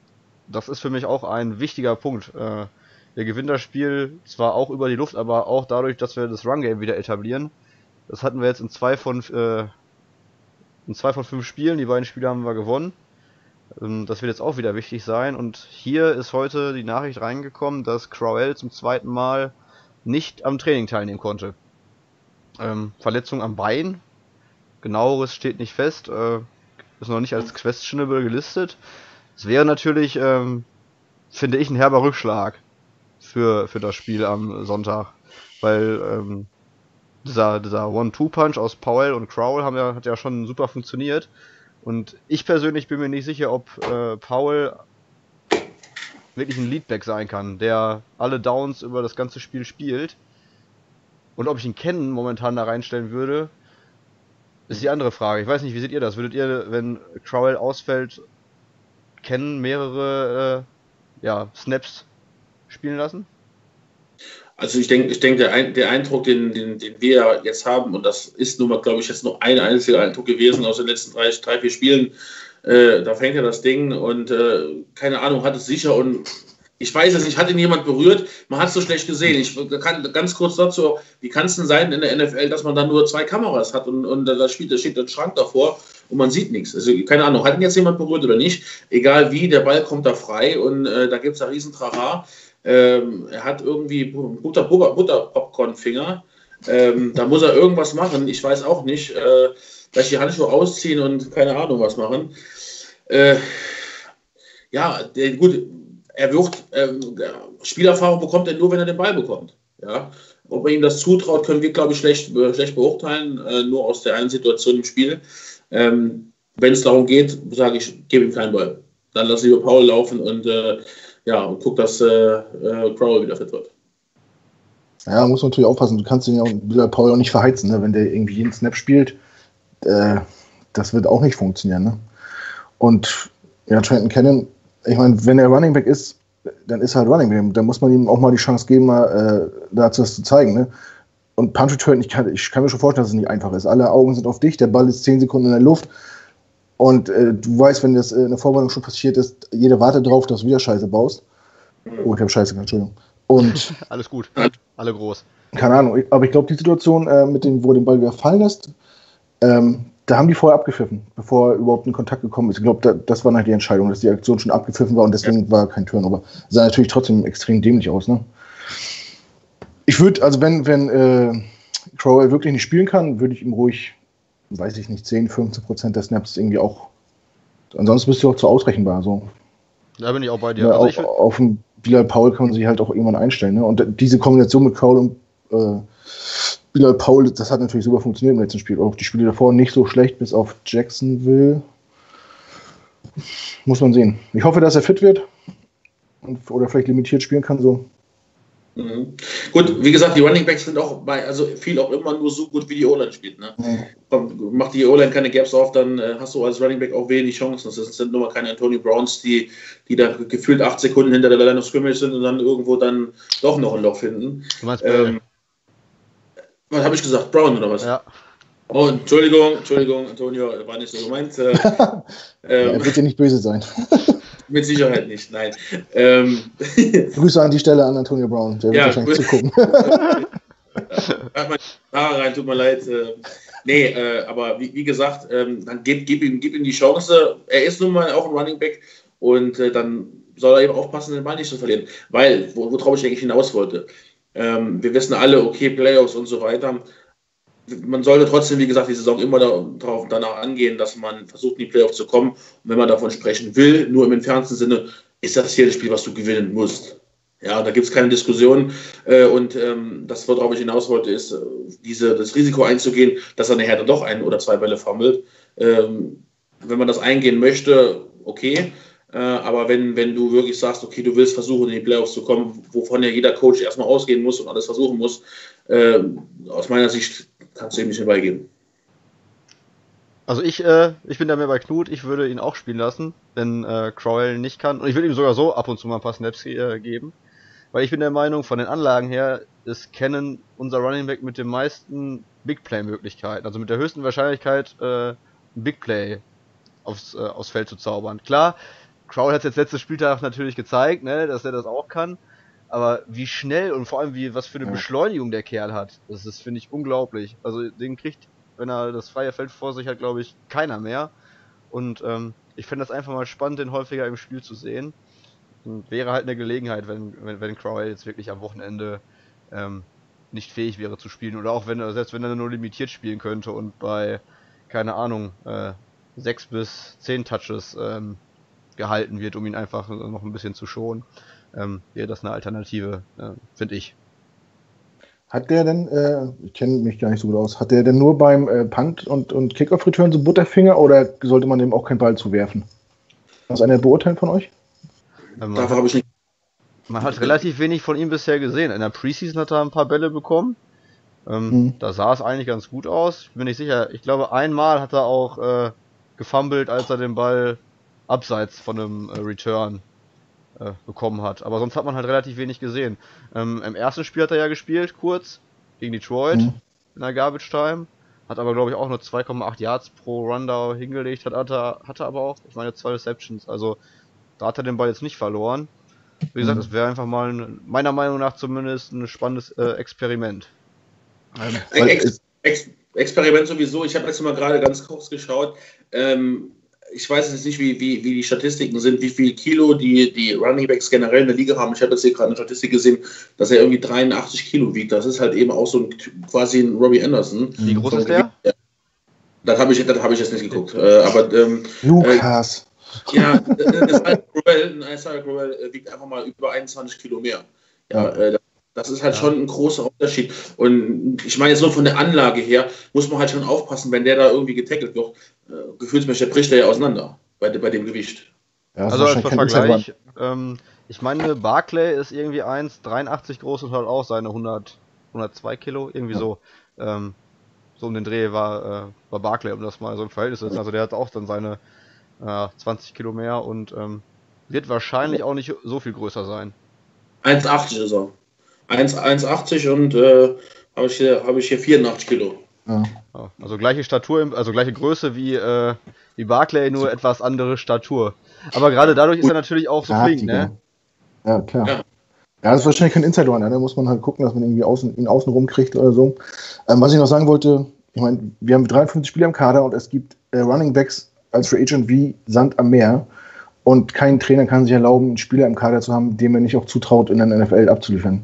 das ist für mich auch ein wichtiger Punkt. Äh, wir gewinnen das Spiel zwar auch über die Luft, aber auch dadurch, dass wir das Run-Game wieder etablieren. Das hatten wir jetzt in zwei von äh, in zwei von fünf Spielen. Die beiden Spiele haben wir gewonnen. Ähm, das wird jetzt auch wieder wichtig sein. Und hier ist heute die Nachricht reingekommen, dass Crowell zum zweiten Mal nicht am Training teilnehmen konnte. Ähm, Verletzung am Bein. genaueres steht nicht fest. Äh, ist noch nicht als questionable gelistet. Es wäre natürlich, ähm, finde ich, ein herber Rückschlag für, für das Spiel am Sonntag. Weil ähm, dieser, dieser One-Two-Punch aus Powell und Crowell haben ja, hat ja schon super funktioniert. Und ich persönlich bin mir nicht sicher, ob äh, Powell wirklich ein Leadback sein kann, der alle Downs über das ganze Spiel spielt. Und ob ich ihn kennen momentan da reinstellen würde, ist die andere Frage. Ich weiß nicht, wie seht ihr das? Würdet ihr, wenn Crowell ausfällt, kennen mehrere äh, ja, Snaps spielen lassen? Also ich denke, ich denke, der, Ein der Eindruck, den, den, den wir jetzt haben, und das ist nun mal, glaube ich, jetzt noch ein einziger Eindruck gewesen aus den letzten drei, drei vier Spielen, äh, da fängt ja das Ding und äh, keine Ahnung, hat es sicher und ich weiß es nicht, hat ihn jemand berührt? Man hat es so schlecht gesehen. Ich kann ganz kurz dazu, wie kann es denn sein in der NFL, dass man da nur zwei Kameras hat und, und da, spielt, da steht ein Schrank davor und man sieht nichts. Also keine Ahnung, hat ihn jetzt jemand berührt oder nicht? Egal wie, der Ball kommt da frei und äh, da gibt es einen riesen Trara. Ähm, er hat irgendwie Butter, Butter, Butter Popcorn-Finger. Ähm, da muss er irgendwas machen. Ich weiß auch nicht. Äh, vielleicht die Handschuhe ausziehen und keine Ahnung was machen. Äh, ja, der, gut, er wird, äh, Spielerfahrung bekommt er nur, wenn er den Ball bekommt. Ja? Ob er ihm das zutraut, können wir, glaube ich, schlecht, schlecht beurteilen, äh, nur aus der einen Situation im Spiel. Ähm, wenn es darum geht, sage ich, gebe ihm keinen Ball. Dann lass lieber Paul laufen und äh, ja, und guck, dass äh, äh, Crowell wieder fit wird. Ja, muss man natürlich aufpassen. Du kannst ihn ja auch, Paul auch nicht verheizen, ne? wenn der irgendwie jeden Snap spielt. Äh, das wird auch nicht funktionieren. Ne? Und ja, Trenton Cannon ich meine, wenn er Running Back ist, dann ist er halt Running Back. Dann muss man ihm auch mal die Chance geben, mal äh, dazu das zu zeigen. Ne? Und Punch Return, ich kann, ich kann mir schon vorstellen, dass es nicht einfach ist. Alle Augen sind auf dich, der Ball ist 10 Sekunden in der Luft. Und äh, du weißt, wenn das in der Vorbereitung schon passiert ist, jeder wartet drauf, dass du wieder Scheiße baust. Oh, ich habe Scheiße gesagt, Entschuldigung. Und <laughs> Alles gut, alle groß. Keine Ahnung, aber ich glaube, die Situation, äh, mit dem, wo den Ball wieder fallen lässt, ähm, da haben die vorher abgepfiffen, bevor überhaupt ein Kontakt gekommen ist. Ich glaube, da, das war halt die Entscheidung, dass die Aktion schon abgepfiffen war und deswegen ja. war kein Turnover. Sah natürlich trotzdem extrem dämlich aus, ne? Ich würde, also wenn, wenn äh, Crowell wirklich nicht spielen kann, würde ich ihm ruhig, weiß ich nicht, 10, 15 Prozent der Snaps irgendwie auch. Ansonsten bist du auch zu ausrechenbar. So. Da bin ich auch bei dir. Ja, also auf, auf den Bilal Paul kann man sich halt auch irgendwann einstellen. Ne? Und diese Kombination mit Crowell und äh, Bilal Paul, das hat natürlich super funktioniert im letzten Spiel. Auch die Spiele davor nicht so schlecht, bis auf Jacksonville. Muss man sehen. Ich hoffe, dass er fit wird und, oder vielleicht limitiert spielen kann. So. Mhm. Gut, wie gesagt, die Running Backs sind auch bei, also viel auch immer nur so gut, wie die O-Line spielt. Ne? Mhm. Macht die O-Line keine Gaps auf, dann äh, hast du als Running Back auch wenig Chancen. Das sind nur mal keine Antonio Browns, die, die da gefühlt acht Sekunden hinter der Line of Scrimmage sind und dann irgendwo dann doch noch ein Loch finden. Du meinst, ähm, was habe ich gesagt? Brown oder was? Ja. Oh, Entschuldigung, Entschuldigung, Antonio, war nicht so gemeint. Äh, <laughs> ähm, er wird dir nicht böse sein. <laughs> mit Sicherheit nicht, nein. Ähm, <laughs> Grüße an die Stelle an Antonio Brown, der wird ja, wahrscheinlich zugucken. Hört mal Haare rein, tut mir leid. Äh, nee, äh, aber wie, wie gesagt, ähm, dann gib, gib, ihm, gib ihm die Chance. Er ist nun mal auch ein Running Back und äh, dann soll er eben aufpassen, den Ball nicht zu verlieren. Weil, worauf ich eigentlich hinaus wollte, ähm, wir wissen alle, okay, Playoffs und so weiter. Man sollte trotzdem, wie gesagt, die Saison immer darauf, danach angehen, dass man versucht, in die Playoffs zu kommen. Und wenn man davon sprechen will, nur im entfernten Sinne, ist das hier das Spiel, was du gewinnen musst. Ja, da gibt es keine Diskussion. Äh, und ähm, das, worauf ich hinaus wollte, ist, äh, diese, das Risiko einzugehen, dass nachher dann doch ein oder zwei Bälle fummelt. Ähm, wenn man das eingehen möchte, okay. Äh, aber wenn, wenn du wirklich sagst, okay, du willst versuchen, in die Playoffs zu kommen, wovon ja jeder Coach erstmal ausgehen muss und alles versuchen muss, äh, aus meiner Sicht kannst du ihm nicht beigeben. Also ich, äh, ich bin da mehr bei Knut, ich würde ihn auch spielen lassen, wenn äh, Crowell nicht kann. Und ich würde ihm sogar so ab und zu mal ein paar Snaps äh, geben. Weil ich bin der Meinung, von den Anlagen her ist Canon unser Running Back mit den meisten Big Play-Möglichkeiten. Also mit der höchsten Wahrscheinlichkeit, äh, ein Big Play aufs, äh, aufs Feld zu zaubern. Klar, Crowell hat jetzt letztes Spieltag natürlich gezeigt, ne, dass er das auch kann. Aber wie schnell und vor allem wie was für eine ja. Beschleunigung der Kerl hat, das ist, finde ich, unglaublich. Also den kriegt, wenn er das freie Feld vor sich hat, glaube ich, keiner mehr. Und ähm, ich finde das einfach mal spannend, den häufiger im Spiel zu sehen. Und wäre halt eine Gelegenheit, wenn, wenn, wenn Crowell jetzt wirklich am Wochenende ähm, nicht fähig wäre zu spielen. Oder auch wenn er, selbst wenn er nur limitiert spielen könnte und bei keine Ahnung, äh, sechs bis zehn Touches ähm, gehalten wird, um ihn einfach noch ein bisschen zu schonen. Ähm, wäre das eine Alternative, äh, finde ich. Hat der denn, äh, ich kenne mich gar nicht so gut aus, hat der denn nur beim äh, Punt und, und Kickoff-Return so Butterfinger oder sollte man dem auch keinen Ball zuwerfen? Was einer beurteilen von euch? Ähm, Dafür habe ich nicht. Man hat relativ wenig von ihm bisher gesehen. In der Preseason hat er ein paar Bälle bekommen. Ähm, mhm. Da sah es eigentlich ganz gut aus. Ich bin nicht sicher. Ich glaube, einmal hat er auch äh, gefummelt, als er den Ball abseits von einem äh, Return äh, bekommen hat. Aber sonst hat man halt relativ wenig gesehen. Ähm, Im ersten Spiel hat er ja gespielt, kurz, gegen Detroit, mhm. in der Garbage Time. Hat aber, glaube ich, auch nur 2,8 Yards pro Rundown hingelegt. Hat, hatte, hatte aber auch, ich meine, zwei Receptions. Also, da hat er den Ball jetzt nicht verloren. Wie gesagt, mhm. es wäre einfach mal, ein, meiner Meinung nach zumindest, ein spannendes äh, Experiment. Ähm, Ex Ex Experiment sowieso. Ich habe jetzt mal gerade ganz kurz geschaut. Ähm, ich weiß jetzt nicht, wie, wie, wie die Statistiken sind, wie viel Kilo die, die Running Backs generell in der Liga haben. Ich habe jetzt hier gerade eine Statistik gesehen, dass er irgendwie 83 Kilo wiegt. Das ist halt eben auch so ein quasi ein Robbie Anderson. Wie groß ist der? Ja. Das habe ich, hab ich jetzt nicht geguckt. Äh, aber, ähm, Lukas. Äh, ja, ein Isaiah Crowell wiegt einfach mal über 21 Kilo mehr. Ja, äh, das ist halt ja. schon ein großer Unterschied. Und ich meine, jetzt nur von der Anlage her muss man halt schon aufpassen, wenn der da irgendwie getackelt wird. Äh, gefühlsmäßig bricht der ja auseinander bei, bei dem Gewicht. Ja, also als Vergleich, ähm, ich meine, Barclay ist irgendwie 1,83 groß und hat auch seine 100, 102 Kilo, irgendwie ja. so. Ähm, so um den Dreh war, äh, war Barclay, um das mal so im Verhältnis zu setzen. Also der hat auch dann seine äh, 20 Kilo mehr und ähm, wird wahrscheinlich auch nicht so viel größer sein. 1,80 ist er. 1,80 und äh, habe ich, hier, hab ich hier 84 Kilo. Ja. Also gleiche Statur, also gleiche Größe wie, äh, wie Barclay, nur etwas andere Statur. Aber gerade dadurch ist er natürlich auch so flink, ne? Ja, klar. Ja. Ja, das ist wahrscheinlich kein Insider, ne? da muss man halt gucken, dass man irgendwie außen, ihn außen rumkriegt oder so. Ähm, was ich noch sagen wollte, ich meine, wir haben 53 Spieler im Kader und es gibt äh, Running Backs als Free Agent wie Sand am Meer. Und kein Trainer kann sich erlauben, einen Spieler im Kader zu haben, dem er nicht auch zutraut, in der NFL abzuliefern.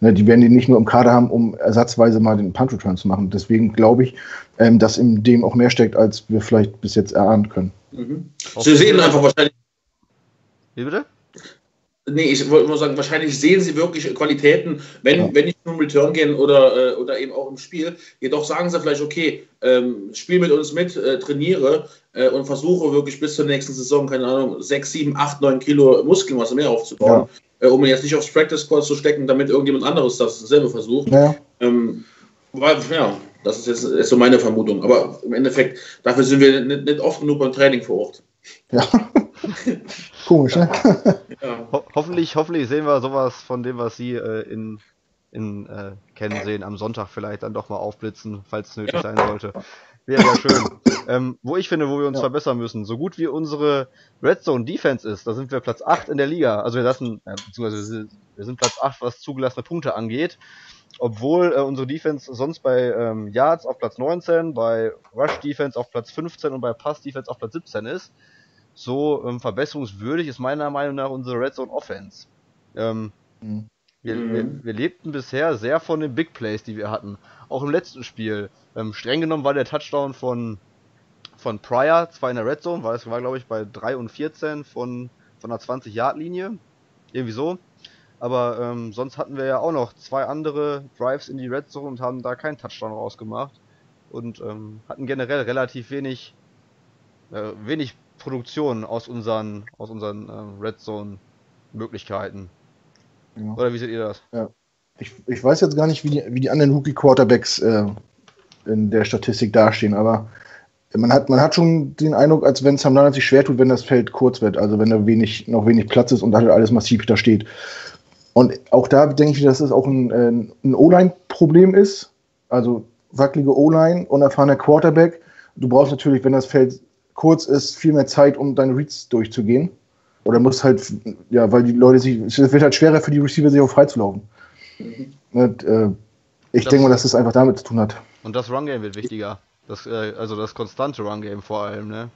Ne, die werden die nicht nur im Kader haben, um ersatzweise mal den Punt Return zu machen. Deswegen glaube ich, ähm, dass in dem auch mehr steckt, als wir vielleicht bis jetzt erahnen können. Mhm. Sie sehen einfach wahrscheinlich. Wie bitte? Nee, ich wollte nur sagen, wahrscheinlich sehen sie wirklich Qualitäten, wenn, ja. wenn ich nur im Return gehen oder, äh, oder eben auch im Spiel. Jedoch sagen sie vielleicht, okay, ähm, spiel mit uns mit, äh, trainiere äh, und versuche wirklich bis zur nächsten Saison, keine Ahnung, 6, 7, 8, 9 Kilo Muskelmasse mehr aufzubauen. Ja äh, um ihn jetzt nicht aufs Practice Squad zu stecken, damit irgendjemand anderes dasselbe versucht. Ja. Ähm, weil, ja, das ist jetzt ist so meine Vermutung. Aber im Endeffekt, dafür sind wir nicht, nicht oft genug beim Training vor Ort. Ja. <laughs> Komisch, ne? Ja. Ho hoffentlich, hoffentlich sehen wir sowas von dem, was Sie äh, in, in äh, kennen sehen, am Sonntag vielleicht dann doch mal aufblitzen, falls es nötig ja. sein sollte. Wäre ja schön. <laughs> ähm, wo ich finde, wo wir uns ja. verbessern müssen, so gut wie unsere Red Zone Defense ist, da sind wir Platz 8 in der Liga. Also wir lassen, äh, beziehungsweise wir sind Platz 8, was zugelassene Punkte angeht. Obwohl äh, unsere Defense sonst bei ähm, Yards auf Platz 19, bei Rush Defense auf Platz 15 und bei Pass Defense auf Platz 17 ist. So ähm, verbesserungswürdig ist meiner Meinung nach unsere Red Zone Offense. Ähm, mhm. Wir, mhm. wir, wir, lebten bisher sehr von den Big Plays, die wir hatten. Auch im letzten Spiel. Ähm, streng genommen war der Touchdown von, von Pryor, zwar in der Red Zone, weil es war, glaube ich, bei 3 und 14 von, von der 20-Yard-Linie. Irgendwie so. Aber ähm, sonst hatten wir ja auch noch zwei andere Drives in die Red Zone und haben da keinen Touchdown rausgemacht. Und ähm, hatten generell relativ wenig, äh, wenig Produktion aus unseren, aus unseren ähm, Red Zone Möglichkeiten. Ja. Oder wie seht ihr das? Ja. Ich, ich weiß jetzt gar nicht, wie die, wie die anderen Rookie-Quarterbacks äh, in der Statistik dastehen, aber man hat, man hat schon den Eindruck, als wenn Sam Darnold sich schwer tut, wenn das Feld kurz wird, also wenn da wenig, noch wenig Platz ist und da alles massiv da steht. Und auch da denke ich, dass das auch ein, äh, ein O-Line-Problem ist. Also wackelige O-Line, unerfahrener Quarterback. Du brauchst natürlich, wenn das Feld kurz ist, viel mehr Zeit, um deine Reads durchzugehen. Oder muss halt, ja, weil die Leute sich, es wird halt schwerer für die Receiver, sich auch freizulaufen. Mhm. Und, äh, ich denke mal, dass das einfach damit zu tun hat. Und das Run-Game wird wichtiger. Das, äh, also das konstante Run-Game vor allem, ne?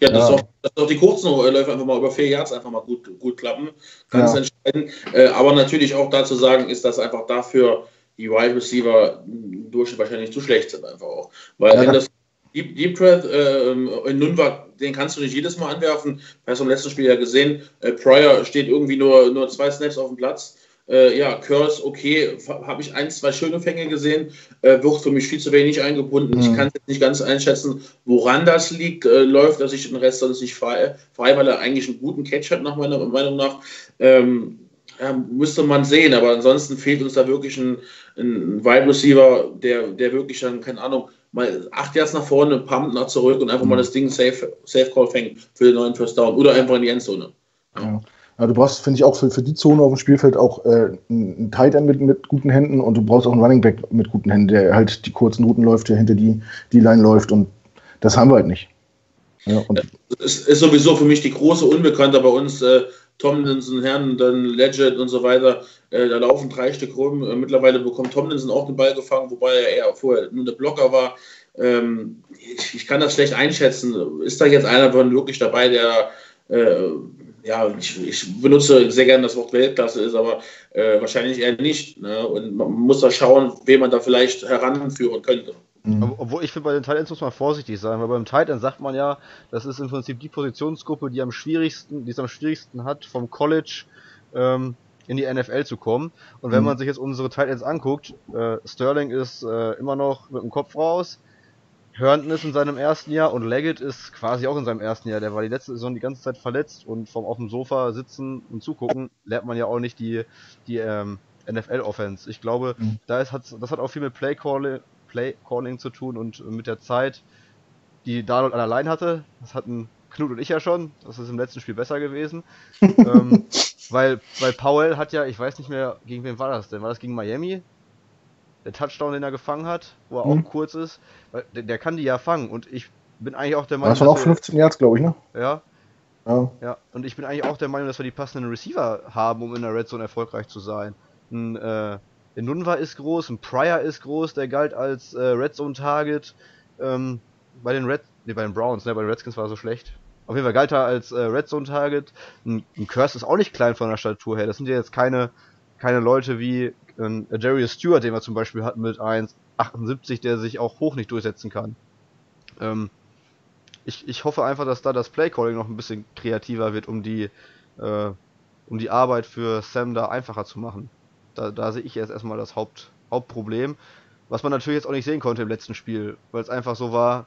Ja, das, ja. Auch, dass auch die kurzen Läufe einfach mal über vier Yards einfach mal gut, gut klappen. Ganz ja. entscheidend. Äh, aber natürlich auch dazu sagen, ist das einfach dafür die Wide Receiver durch wahrscheinlich zu schlecht sind einfach auch. Weil ja, das Deep, Deep Threat äh, in Nürnberg, den kannst du nicht jedes Mal anwerfen. Hast du im letzten Spiel ja gesehen, äh, Pryor steht irgendwie nur, nur zwei Snaps auf dem Platz. Äh, ja, Curse, okay, habe ich ein, zwei schöne Fänge gesehen, äh, wird für mich viel zu wenig eingebunden. Mhm. Ich kann nicht ganz einschätzen, woran das liegt. Äh, läuft, dass ich den Rest sonst nicht frei, frei, weil er eigentlich einen guten Catch hat, nach meiner Meinung nach. Ähm, ja, müsste man sehen, aber ansonsten fehlt uns da wirklich ein, ein Wide Receiver, der, der wirklich dann, keine Ahnung, mal acht Yards nach vorne, pumpt nach zurück und einfach mal mhm. das Ding safe, safe Call fängt für den neuen First Down oder einfach in die Endzone. Ja. Ja, du brauchst, finde ich, auch für, für die Zone auf dem Spielfeld auch äh, einen Tight End mit, mit guten Händen und du brauchst auch einen Running Back mit guten Händen, der halt die kurzen Routen läuft, der hinter die, die Line läuft und das haben wir halt nicht. Ja, es ist sowieso für mich die große Unbekannte bei uns. Äh, Tomlinson, Herren, dann Legend und so weiter. Äh, da laufen drei Stück rum. Äh, mittlerweile bekommt Tomlinson auch den Ball gefangen, wobei er eher vorher nur der Blocker war. Ähm, ich, ich, kann das schlecht einschätzen. Ist da jetzt einer von wirklich dabei, der äh, ja, ich, ich, benutze sehr gerne das Wort Weltklasse ist, aber äh, wahrscheinlich eher nicht. Ne? Und man muss da schauen, wen man da vielleicht heranführen könnte. Mhm. Obwohl ich finde, bei den Titans muss man vorsichtig sein, weil beim Titan sagt man ja, das ist im Prinzip die Positionsgruppe, die am schwierigsten, die es am schwierigsten hat, vom College ähm, in die NFL zu kommen. Und wenn mhm. man sich jetzt unsere Titans anguckt, äh, Sterling ist äh, immer noch mit dem Kopf raus, Herndon ist in seinem ersten Jahr und Leggett ist quasi auch in seinem ersten Jahr. Der war die letzte Saison die ganze Zeit verletzt und vom auf dem Sofa sitzen und zugucken lernt man ja auch nicht die, die ähm, NFL-Offense. Ich glaube, mhm. da ist, hat, das hat auch viel mit Play Calling, Play Calling zu tun und mit der Zeit, die Darnold allein hatte. Das hatten Knut und ich ja schon. Das ist im letzten Spiel besser gewesen. <laughs> ähm, weil, weil Powell hat ja, ich weiß nicht mehr, gegen wen war das denn? War das gegen Miami? Der Touchdown, den er gefangen hat, wo er mhm. auch kurz ist, der, der, kann die ja fangen und ich bin eigentlich auch der Meinung. Das waren auch 15 Yards, glaube ich, ne? Ja. ja. Ja, und ich bin eigentlich auch der Meinung, dass wir die passenden Receiver haben, um in der Red Zone erfolgreich zu sein. Ein, äh, der Nunva ist groß, ein Pryor ist groß, der galt als äh, Red Zone Target. Ähm, bei den Red, nee, bei den Browns, ne, bei den Redskins war er so schlecht. Auf jeden Fall galt er als äh, Red Zone Target. Ein, ein Curse ist auch nicht klein von der Statur her. Das sind ja jetzt keine, keine Leute wie ein Darius Stewart, den wir zum Beispiel hatten mit 1,78, der sich auch hoch nicht durchsetzen kann. Ähm, ich, ich hoffe einfach, dass da das Playcalling noch ein bisschen kreativer wird, um die, äh, um die Arbeit für Sam da einfacher zu machen. Da, da sehe ich jetzt erstmal das Haupt, Hauptproblem. Was man natürlich jetzt auch nicht sehen konnte im letzten Spiel, weil es einfach so war,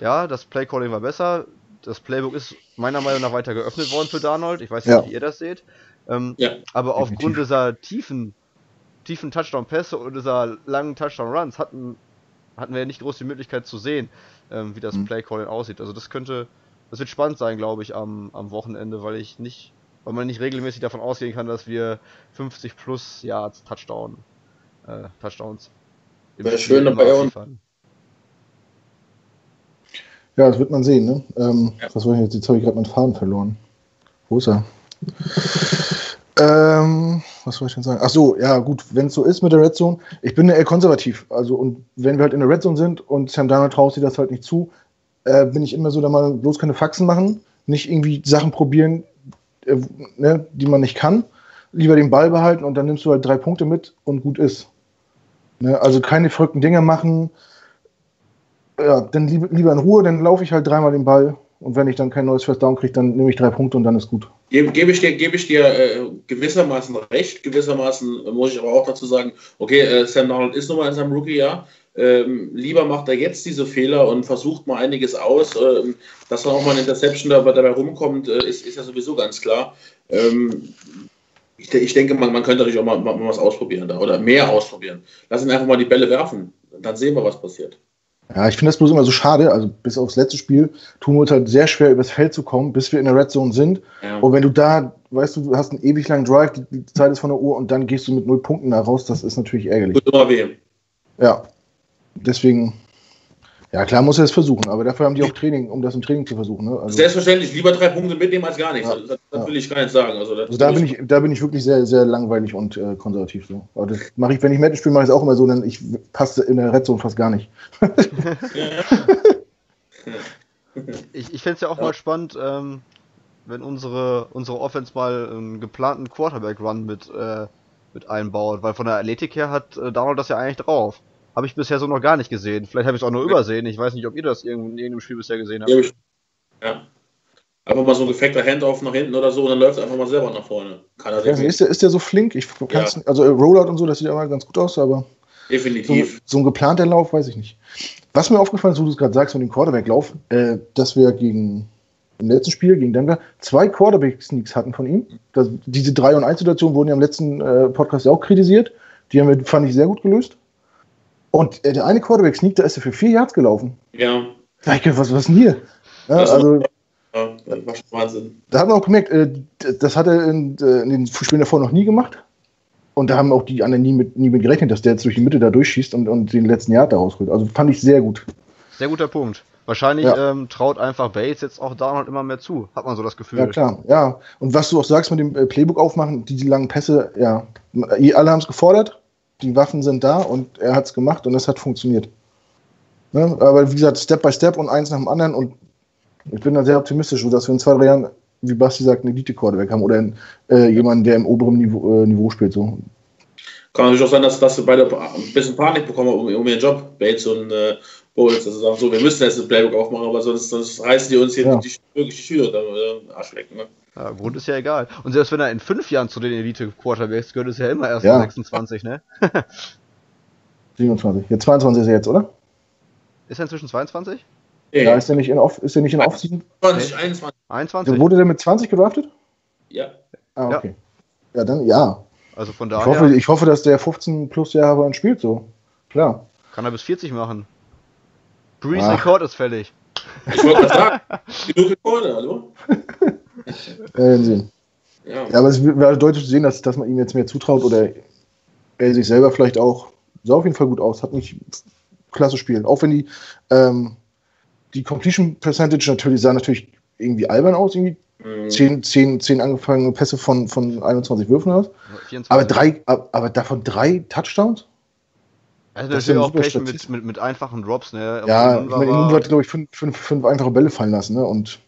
ja, das Playcalling war besser, das Playbook ist meiner Meinung nach weiter geöffnet worden für Darnold. Ich weiß nicht, ja. wie ihr das seht. Ähm, ja, aber definitiv. aufgrund dieser tiefen tiefen Touchdown-Pässe und dieser langen Touchdown-Runs hatten, hatten wir ja nicht groß die Möglichkeit zu sehen, ähm, wie das mhm. Play-Calling aussieht. Also das könnte, das wird spannend sein, glaube ich, am, am Wochenende, weil ich nicht, weil man nicht regelmäßig davon ausgehen kann, dass wir 50 plus Yards Touchdown, äh, Touchdowns im Wäre schön dabei. Ja, das wird man sehen, ne? Ähm, ja. Was war ich jetzt? Jetzt habe ich gerade meinen Faden verloren. Wo ist er? Ähm, was soll ich denn sagen? Ach so, ja, gut, wenn es so ist mit der Red Zone, ich bin eher konservativ. Also, und wenn wir halt in der Red Zone sind und Sam Darnold traut sich das halt nicht zu, äh, bin ich immer so, da mal bloß keine Faxen machen, nicht irgendwie Sachen probieren, äh, ne, die man nicht kann. Lieber den Ball behalten und dann nimmst du halt drei Punkte mit und gut ist. Ne, also keine verrückten Dinge machen. Ja, dann lieber, lieber in Ruhe, dann laufe ich halt dreimal den Ball und wenn ich dann kein neues First Down kriege, dann nehme ich drei Punkte und dann ist gut. Gebe, gebe ich dir, gebe ich dir äh, gewissermaßen recht. Gewissermaßen muss ich aber auch dazu sagen, okay, äh, Sam Donald ist nochmal in seinem Rookie-Jahr. Ähm, lieber macht er jetzt diese Fehler und versucht mal einiges aus. Ähm, dass dann auch mal eine Interception dabei, dabei rumkommt, äh, ist, ist ja sowieso ganz klar. Ähm, ich, ich, denke, man, man könnte natürlich auch mal, mal, was ausprobieren da oder mehr ausprobieren. Lass ihn einfach mal die Bälle werfen. Dann sehen wir, was passiert. Ja, ich finde das bloß immer so schade. Also bis aufs letzte Spiel tun wir uns halt sehr schwer, übers Feld zu kommen, bis wir in der Red Zone sind. Ja. Und wenn du da, weißt du, du hast einen ewig langen Drive, die, die Zeit ist von der Uhr und dann gehst du mit null Punkten da raus, das ist natürlich ärgerlich. Wird immer weh. Ja. Deswegen, ja, klar muss er es versuchen, aber dafür haben die auch Training, um das im Training zu versuchen. Ne? Also, Selbstverständlich, lieber drei Punkte mitnehmen als gar nichts. Ja, das, das ja. will ich gar nicht sagen. Also, also da, bin ich, da bin ich wirklich sehr, sehr langweilig und äh, konservativ. So. Aber das mache ich, wenn ich Match spiele, mache ich es auch immer so, denn ich passe in der Red Zone fast gar nicht. <laughs> ich ich fände es ja auch ja. mal spannend, ähm, wenn unsere, unsere Offense mal einen geplanten Quarterback-Run mit, äh, mit einbaut, weil von der Athletik her hat äh, Donald das ja eigentlich drauf. Habe ich bisher so noch gar nicht gesehen. Vielleicht habe ich es auch nur übersehen. Ich weiß nicht, ob ihr das in irgendeinem Spiel bisher gesehen habt. Ja. Einfach mal so ein gefeckter Handoff nach hinten oder so und dann läuft er einfach mal selber nach vorne. Kann er ja, ist, der, ist der so flink? Ich ja. Also Rollout und so, das sieht ja mal ganz gut aus, aber. Definitiv. So, so, ein geplanter Lauf, weiß ich nicht. Was mir aufgefallen ist, wo du es gerade sagst mit dem Quarterback-Lauf, äh, dass wir gegen im letzten Spiel gegen Denver zwei Quarterback-Sneaks hatten von ihm. Das, diese 3 und 1 Situation wurden ja im letzten äh, Podcast auch kritisiert. Die haben wir, fand ich, sehr gut gelöst. Und äh, der eine Quarterback-Sneak, da ist er für vier Yards gelaufen. Ja. Dachte, was, was ist denn hier? Ja, also, ja, das war schon Wahnsinn. Da hat man auch gemerkt, äh, das hat er in, äh, in den Spielen davor noch nie gemacht. Und da haben auch die anderen nie mit, nie mit gerechnet, dass der jetzt durch die Mitte da durchschießt und, und den letzten Jahr da rausholt. Also fand ich sehr gut. Sehr guter Punkt. Wahrscheinlich ja. ähm, traut einfach Bates jetzt auch Donald immer mehr zu, hat man so das Gefühl. Ja, klar, ja. Und was du auch sagst mit dem äh, Playbook aufmachen, die, die langen Pässe, ja, alle haben es gefordert, die Waffen sind da und er hat es gemacht und es hat funktioniert. Ne? Aber wie gesagt, Step by Step und eins nach dem anderen und ich bin da sehr optimistisch, dass wir in zwei, drei Jahren, wie Basti sagt, eine Elite-Quarterback haben oder äh, jemanden, der im oberen Niveau, äh, Niveau spielt. So. Kann natürlich auch sein, dass, dass sie beide ein bisschen Panik bekommen um, um ihren Job, Bates und äh, Bowles. Also sagen so, wir müssen jetzt ein Playbook aufmachen, aber sonst, sonst reißen die uns hier ja. die, wirklich die Schüler da äh, Arsch weg. Ne? Ja, Grund ist ja egal. Und selbst wenn er in fünf Jahren zu den Elite-Quarterbacks gehört, ist er ja immer erst ja. 26, ne? <laughs> 27. Jetzt 22 ist er jetzt, oder? Ist er inzwischen 22? Nee. Ja, ist er nicht in Off, ist er nicht in Off 20, 21. 21. Wurde der mit 20 gedraftet? Ja. Ah, okay. Ja, ja dann ja. Also von daher. Ich hoffe, ich hoffe, dass der 15 plus Jahre an spielt, so. Klar. Kann er bis 40 machen. Breeze Rekord ist fällig. Ich wollte gerade sagen, <laughs> genug Rekorde, hallo? <laughs> ja, sehen. Ja. ja, aber es wäre deutlich zu sehen, dass, dass man ihm jetzt mehr zutraut oder er sich selber vielleicht auch. Sah auf jeden Fall gut aus, hat mich klasse spielen. Auch wenn die, ähm, die Completion Percentage natürlich sah natürlich irgendwie albern aus, irgendwie mhm. 10, 10, 10 angefangene Pässe von, von 21 Würfen aus. 24. Aber, drei, aber davon drei Touchdowns? Also das ist ja auch Pech mit, mit, mit, einfachen Drops, ne? Ja, ich meine, hat, glaube ich, fünf, fünf, fünf einfache Bälle fallen lassen, ne? Und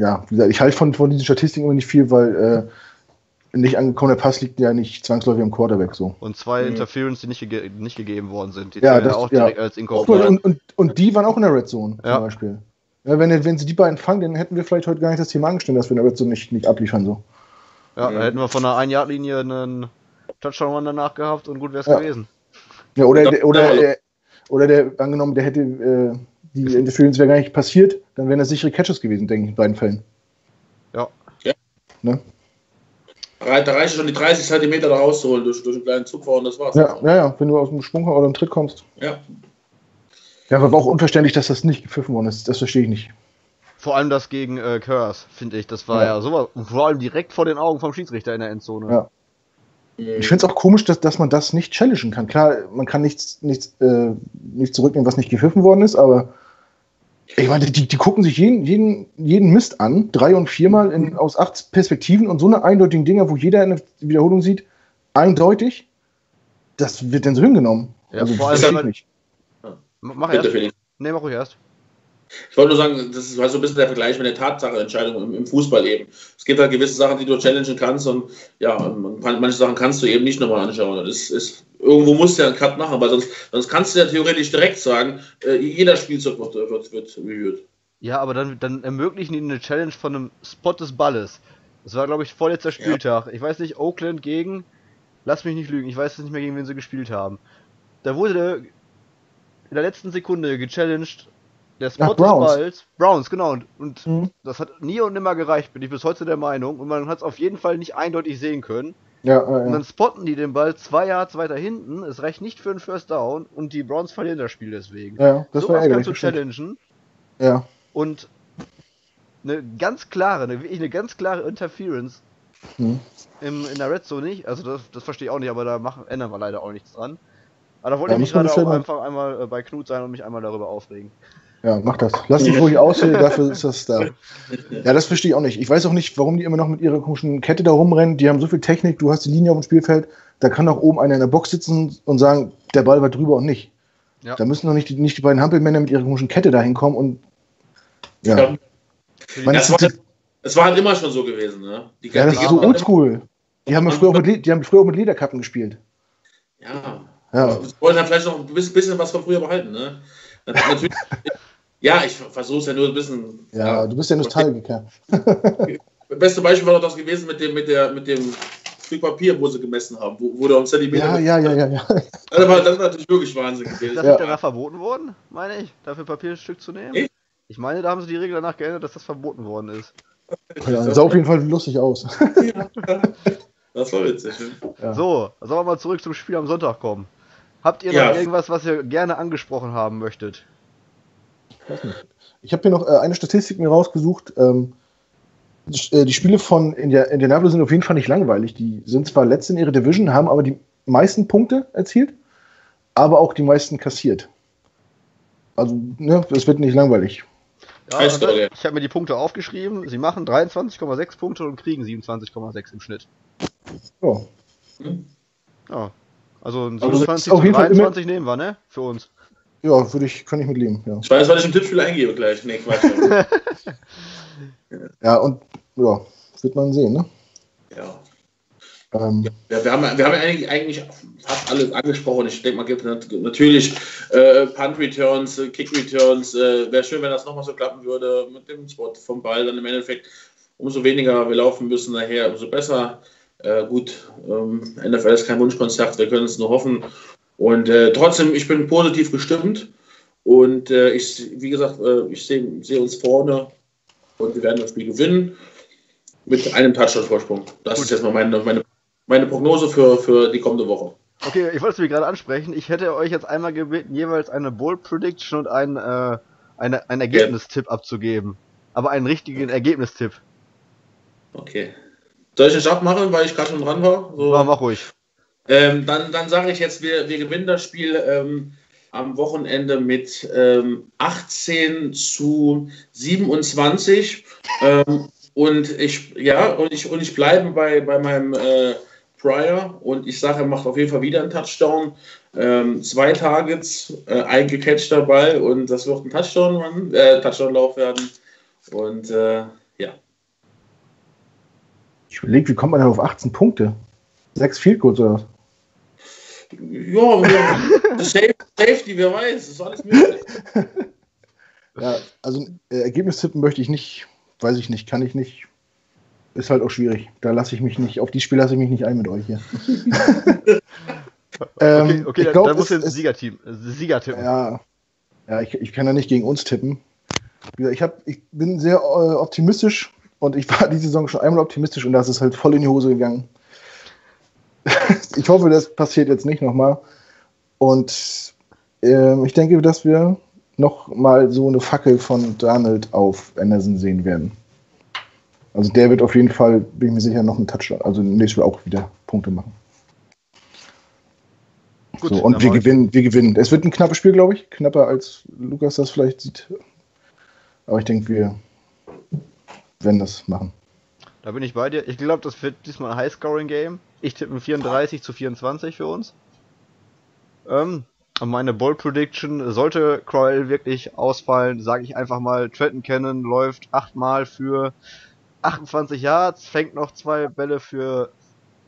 ja, wie gesagt, ich halte von, von diesen Statistiken immer nicht viel, weil äh, nicht angekommener Pass liegt ja nicht zwangsläufig am Quarterback so. Und zwei mhm. Interference, die nicht, ge nicht gegeben worden sind, die ja, das, ja auch direkt ja. als Inkorporat. Und, und, und die waren auch in der Red Zone ja. zum Beispiel. Ja, wenn, wenn sie die beiden fangen, dann hätten wir vielleicht heute gar nicht das Thema angestellt, dass wir in der Red Zone nicht, nicht abliefern so. Ja, dann hätten wir von der Ein-Yard-Linie einen Touchdown danach gehabt und gut wäre es gewesen. Ja, oder, der, oder, der, oder der, angenommen, der hätte, äh, die Interference wäre gar nicht passiert, dann wären das sichere Catches gewesen, denke ich, in beiden Fällen. Ja. ja. Ne? Da reicht schon die 30 Zentimeter da rauszuholen durch, durch einen kleinen Zupfer und das war's. Ja, ja, ja, wenn du aus dem Sprung oder im Tritt kommst. Ja. Ja, aber auch unverständlich, dass das nicht gepfiffen worden ist. Das verstehe ich nicht. Vor allem das gegen äh, Curse, finde ich. Das war ja, ja sowas. Und vor allem direkt vor den Augen vom Schiedsrichter in der Endzone. Ja. Ich finde es auch komisch, dass, dass man das nicht challengen kann. Klar, man kann nichts, nichts, äh, nicht zurücknehmen, was nicht gepfiffen worden ist, aber ich meine, die, die gucken sich jeden, jeden, jeden Mist an, drei und viermal in, aus acht Perspektiven und so eine eindeutigen Dinger, wo jeder eine Wiederholung sieht, eindeutig, das wird dann so hingenommen. Ja, also, vor allem, nicht. Mach erst. Nee, mach ruhig erst. Ich wollte nur sagen, das ist halt so ein bisschen der Vergleich mit der Tatsachenentscheidung im, im, Fußball eben. Es gibt halt gewisse Sachen, die du challengen kannst und ja, manche Sachen kannst du eben nicht nochmal anschauen. Das ist, irgendwo musst du ja einen Cut machen, aber sonst, sonst kannst du ja theoretisch direkt sagen, äh, jeder Spielzug wird, wird, wird reviewed. Ja, aber dann, dann ermöglichen die eine Challenge von einem Spot des Balles. Das war, glaube ich, vorletzter Spieltag. Ja. Ich weiß nicht, Oakland gegen, lass mich nicht lügen, ich weiß nicht mehr, gegen wen sie gespielt haben. Da wurde in der letzten Sekunde gechallenged, der Spot Ach, Browns. des Balls, Browns, genau, und, und mhm. das hat nie und nimmer gereicht, bin ich bis heute der Meinung. Und man hat es auf jeden Fall nicht eindeutig sehen können. Ja, äh, und dann spotten die den Ball zwei Yards weiter hinten, es reicht nicht für einen First Down und die Browns verlieren das Spiel deswegen. Ja, das so war kannst du challengen. Ja. Und eine ganz klare, eine, wirklich eine ganz klare Interference hm. im, in der Red Zone nicht. Also das, das verstehe ich auch nicht, aber da machen, ändern wir leider auch nichts dran. Aber da wollte ja, ich mich gerade auch einfach einmal äh, bei Knut sein und mich einmal darüber aufregen. Ja, mach das. Lass dich ruhig aussehen, <laughs> dafür ist das da. Ja, das verstehe ich auch nicht. Ich weiß auch nicht, warum die immer noch mit ihrer komischen Kette da rumrennen. Die haben so viel Technik, du hast die Linie auf dem Spielfeld, da kann doch oben einer in der Box sitzen und sagen, der Ball war drüber und nicht. Ja. Da müssen doch nicht die, nicht die beiden Hampelmänner mit ihrer komischen Kette da hinkommen und ja. ja. es, war, es war halt immer schon so gewesen, ne? Die, ja, das ist so oldschool. Die haben, früher auch mit, die haben früher auch mit Lederkappen gespielt. Ja. ja. Wir wollen dann vielleicht noch ein bisschen was von früher behalten, ne? Natürlich. <laughs> ja, ich versuche es ja nur ein bisschen. Ja, ja. du bist ja Nostalgiker. Das beste Beispiel war doch das gewesen mit dem, mit der, mit dem Stück Papier, wo sie gemessen haben, wo, wo der um Zentimeter. Ja, ja, ja, ja, ja. Das war, das war natürlich wirklich Wahnsinn gewesen. Das ist danach verboten worden, meine ich, dafür Papierstück zu nehmen? Ich? ich meine, da haben sie die Regel danach geändert, dass das verboten worden ist. Ja, das sah auf jeden Fall lustig aus. <laughs> das war witzig. Ja. So, sollen wir mal zurück zum Spiel am Sonntag kommen. Habt ihr noch irgendwas, was ihr gerne angesprochen haben möchtet? Ich weiß nicht. Ich habe hier noch äh, eine Statistik mir rausgesucht. Ähm, die, äh, die Spiele von Indianapolis sind auf jeden Fall nicht langweilig. Die sind zwar letzte in ihrer Division, haben aber die meisten Punkte erzielt, aber auch die meisten kassiert. Also, ne, es wird nicht langweilig. Ja, ich habe mir die Punkte aufgeschrieben. Sie machen 23,6 Punkte und kriegen 27,6 im Schnitt. Ja. Ja. Also 27 also 23 nehmen wir, ne? Für uns. Ja, würde ich, kann ich mit leben, ja. Ich weiß, was ich im Tippspiel eingebe gleich. Nee, Quatsch. <laughs> ja, und ja, wird man sehen, ne? Ja. Ähm, ja, wir, haben, wir haben eigentlich, eigentlich fast alles angesprochen. Ich denke mal, gibt natürlich äh, Punt Returns, äh, Kick Returns. Äh, Wäre schön, wenn das nochmal so klappen würde mit dem Spot vom Ball. Dann im Endeffekt, umso weniger wir laufen müssen nachher, umso besser. Äh, gut, ähm, NFL ist kein Wunschkonzert, wir können es nur hoffen. Und äh, trotzdem, ich bin positiv gestimmt. Und äh, ich, wie gesagt, ich sehe seh uns vorne und wir werden das Spiel gewinnen mit einem Touchdown-Vorsprung. Das Gut. ist jetzt mal meine, meine, meine Prognose für, für die kommende Woche. Okay, ich wollte es mir gerade ansprechen. Ich hätte euch jetzt einmal gebeten, jeweils eine Bold Prediction und einen, äh, eine, einen Ergebnistipp ja. abzugeben. Aber einen richtigen Ergebnistipp. Okay. Soll ich den Stab machen, weil ich gerade schon dran war? So. Ja, mach ruhig. Ähm, dann dann sage ich jetzt, wir, wir gewinnen das Spiel ähm, am Wochenende mit ähm, 18 zu 27. Ähm, und ich, ja, und ich, und ich bleibe bei, bei meinem äh, Prior und ich sage, er macht auf jeden Fall wieder einen Touchdown. Ähm, zwei Targets, äh, ein gecatchter Ball und das wird ein Touchdown, äh, Touchdown-Lauf werden. Und äh, ja. Ich überlege, wie kommt man denn auf 18 Punkte? Sechs Field Goals oder was? Ja, Safety, wer weiß, das ist alles möglich. <laughs> ja, also äh, Ergebnis tippen möchte ich nicht weiß ich nicht, kann ich nicht. Ist halt auch schwierig. Da lasse ich mich nicht, auf die Spiel lasse ich mich nicht ein mit euch hier. <laughs> ähm, okay, okay dann, glaub, dann muss jetzt ein Siegerteam, Sieger tippen. Ja, ja ich, ich kann ja nicht gegen uns tippen. Ich, hab, ich bin sehr äh, optimistisch und ich war diese Saison schon einmal optimistisch und das ist halt voll in die Hose gegangen. <laughs> ich hoffe, das passiert jetzt nicht nochmal. Und äh, ich denke, dass wir noch mal so eine Fackel von Donald auf Anderson sehen werden. Also der wird auf jeden Fall, bin ich mir sicher, noch einen Touchdown, also nächstes Mal auch wieder Punkte machen. Gut, so, und wir gewinnen, wir gewinnen. Es wird ein knappes Spiel, glaube ich. Knapper als Lukas das vielleicht sieht. Aber ich denke, wir werden das machen. Da bin ich bei dir. Ich glaube, das wird diesmal ein High-Scoring-Game. Ich tippe 34 zu 24 für uns. Ähm, meine Ball Prediction, sollte Crowell wirklich ausfallen, sage ich einfach mal, Trenton Cannon läuft achtmal für 28 Yards, fängt noch zwei Bälle für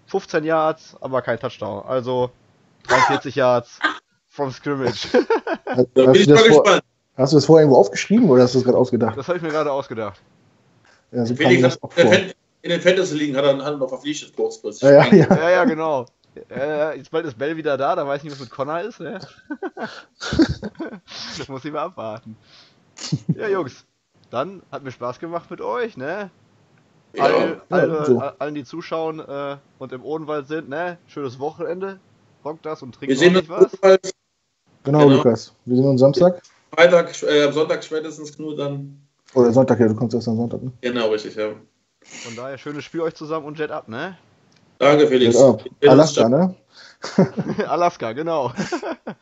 15 Yards, aber kein Touchdown. Also 43 Yards vom Scrimmage. <laughs> hast, bin ich mal gespannt. Hast du das vorher irgendwo aufgeschrieben oder hast du das gerade ausgedacht? Das habe ich mir gerade ausgedacht. Ja, so in den Fantasy Ligen hat er, er noch verpflichtet kurzfristig. Ja, ja, ja. ja, ja genau. Äh, jetzt bald ist Bell wieder da, da weiß ich nicht, was mit Connor ist. Ne? das <laughs> muss ich mal abwarten. Ja, Jungs, dann hat mir Spaß gemacht mit euch, ne? Ja, alle, alle, so. allen, die zuschauen äh, und im Odenwald sind, ne? Schönes Wochenende. Rockt das und trinkt Wir sehen uns was. Genau, genau, Lukas. Wir sehen uns Samstag. Freitag, äh, Sonntag spätestens, Knut, dann. Oder Sonntag, ja, du kommst erst am Sonntag, ne? Genau, richtig, ja. Von daher, schönes Spiel euch zusammen und Jet ab, ne? Danke, Felix. Alaska, ne? <laughs> <laughs> Alaska, genau. <laughs>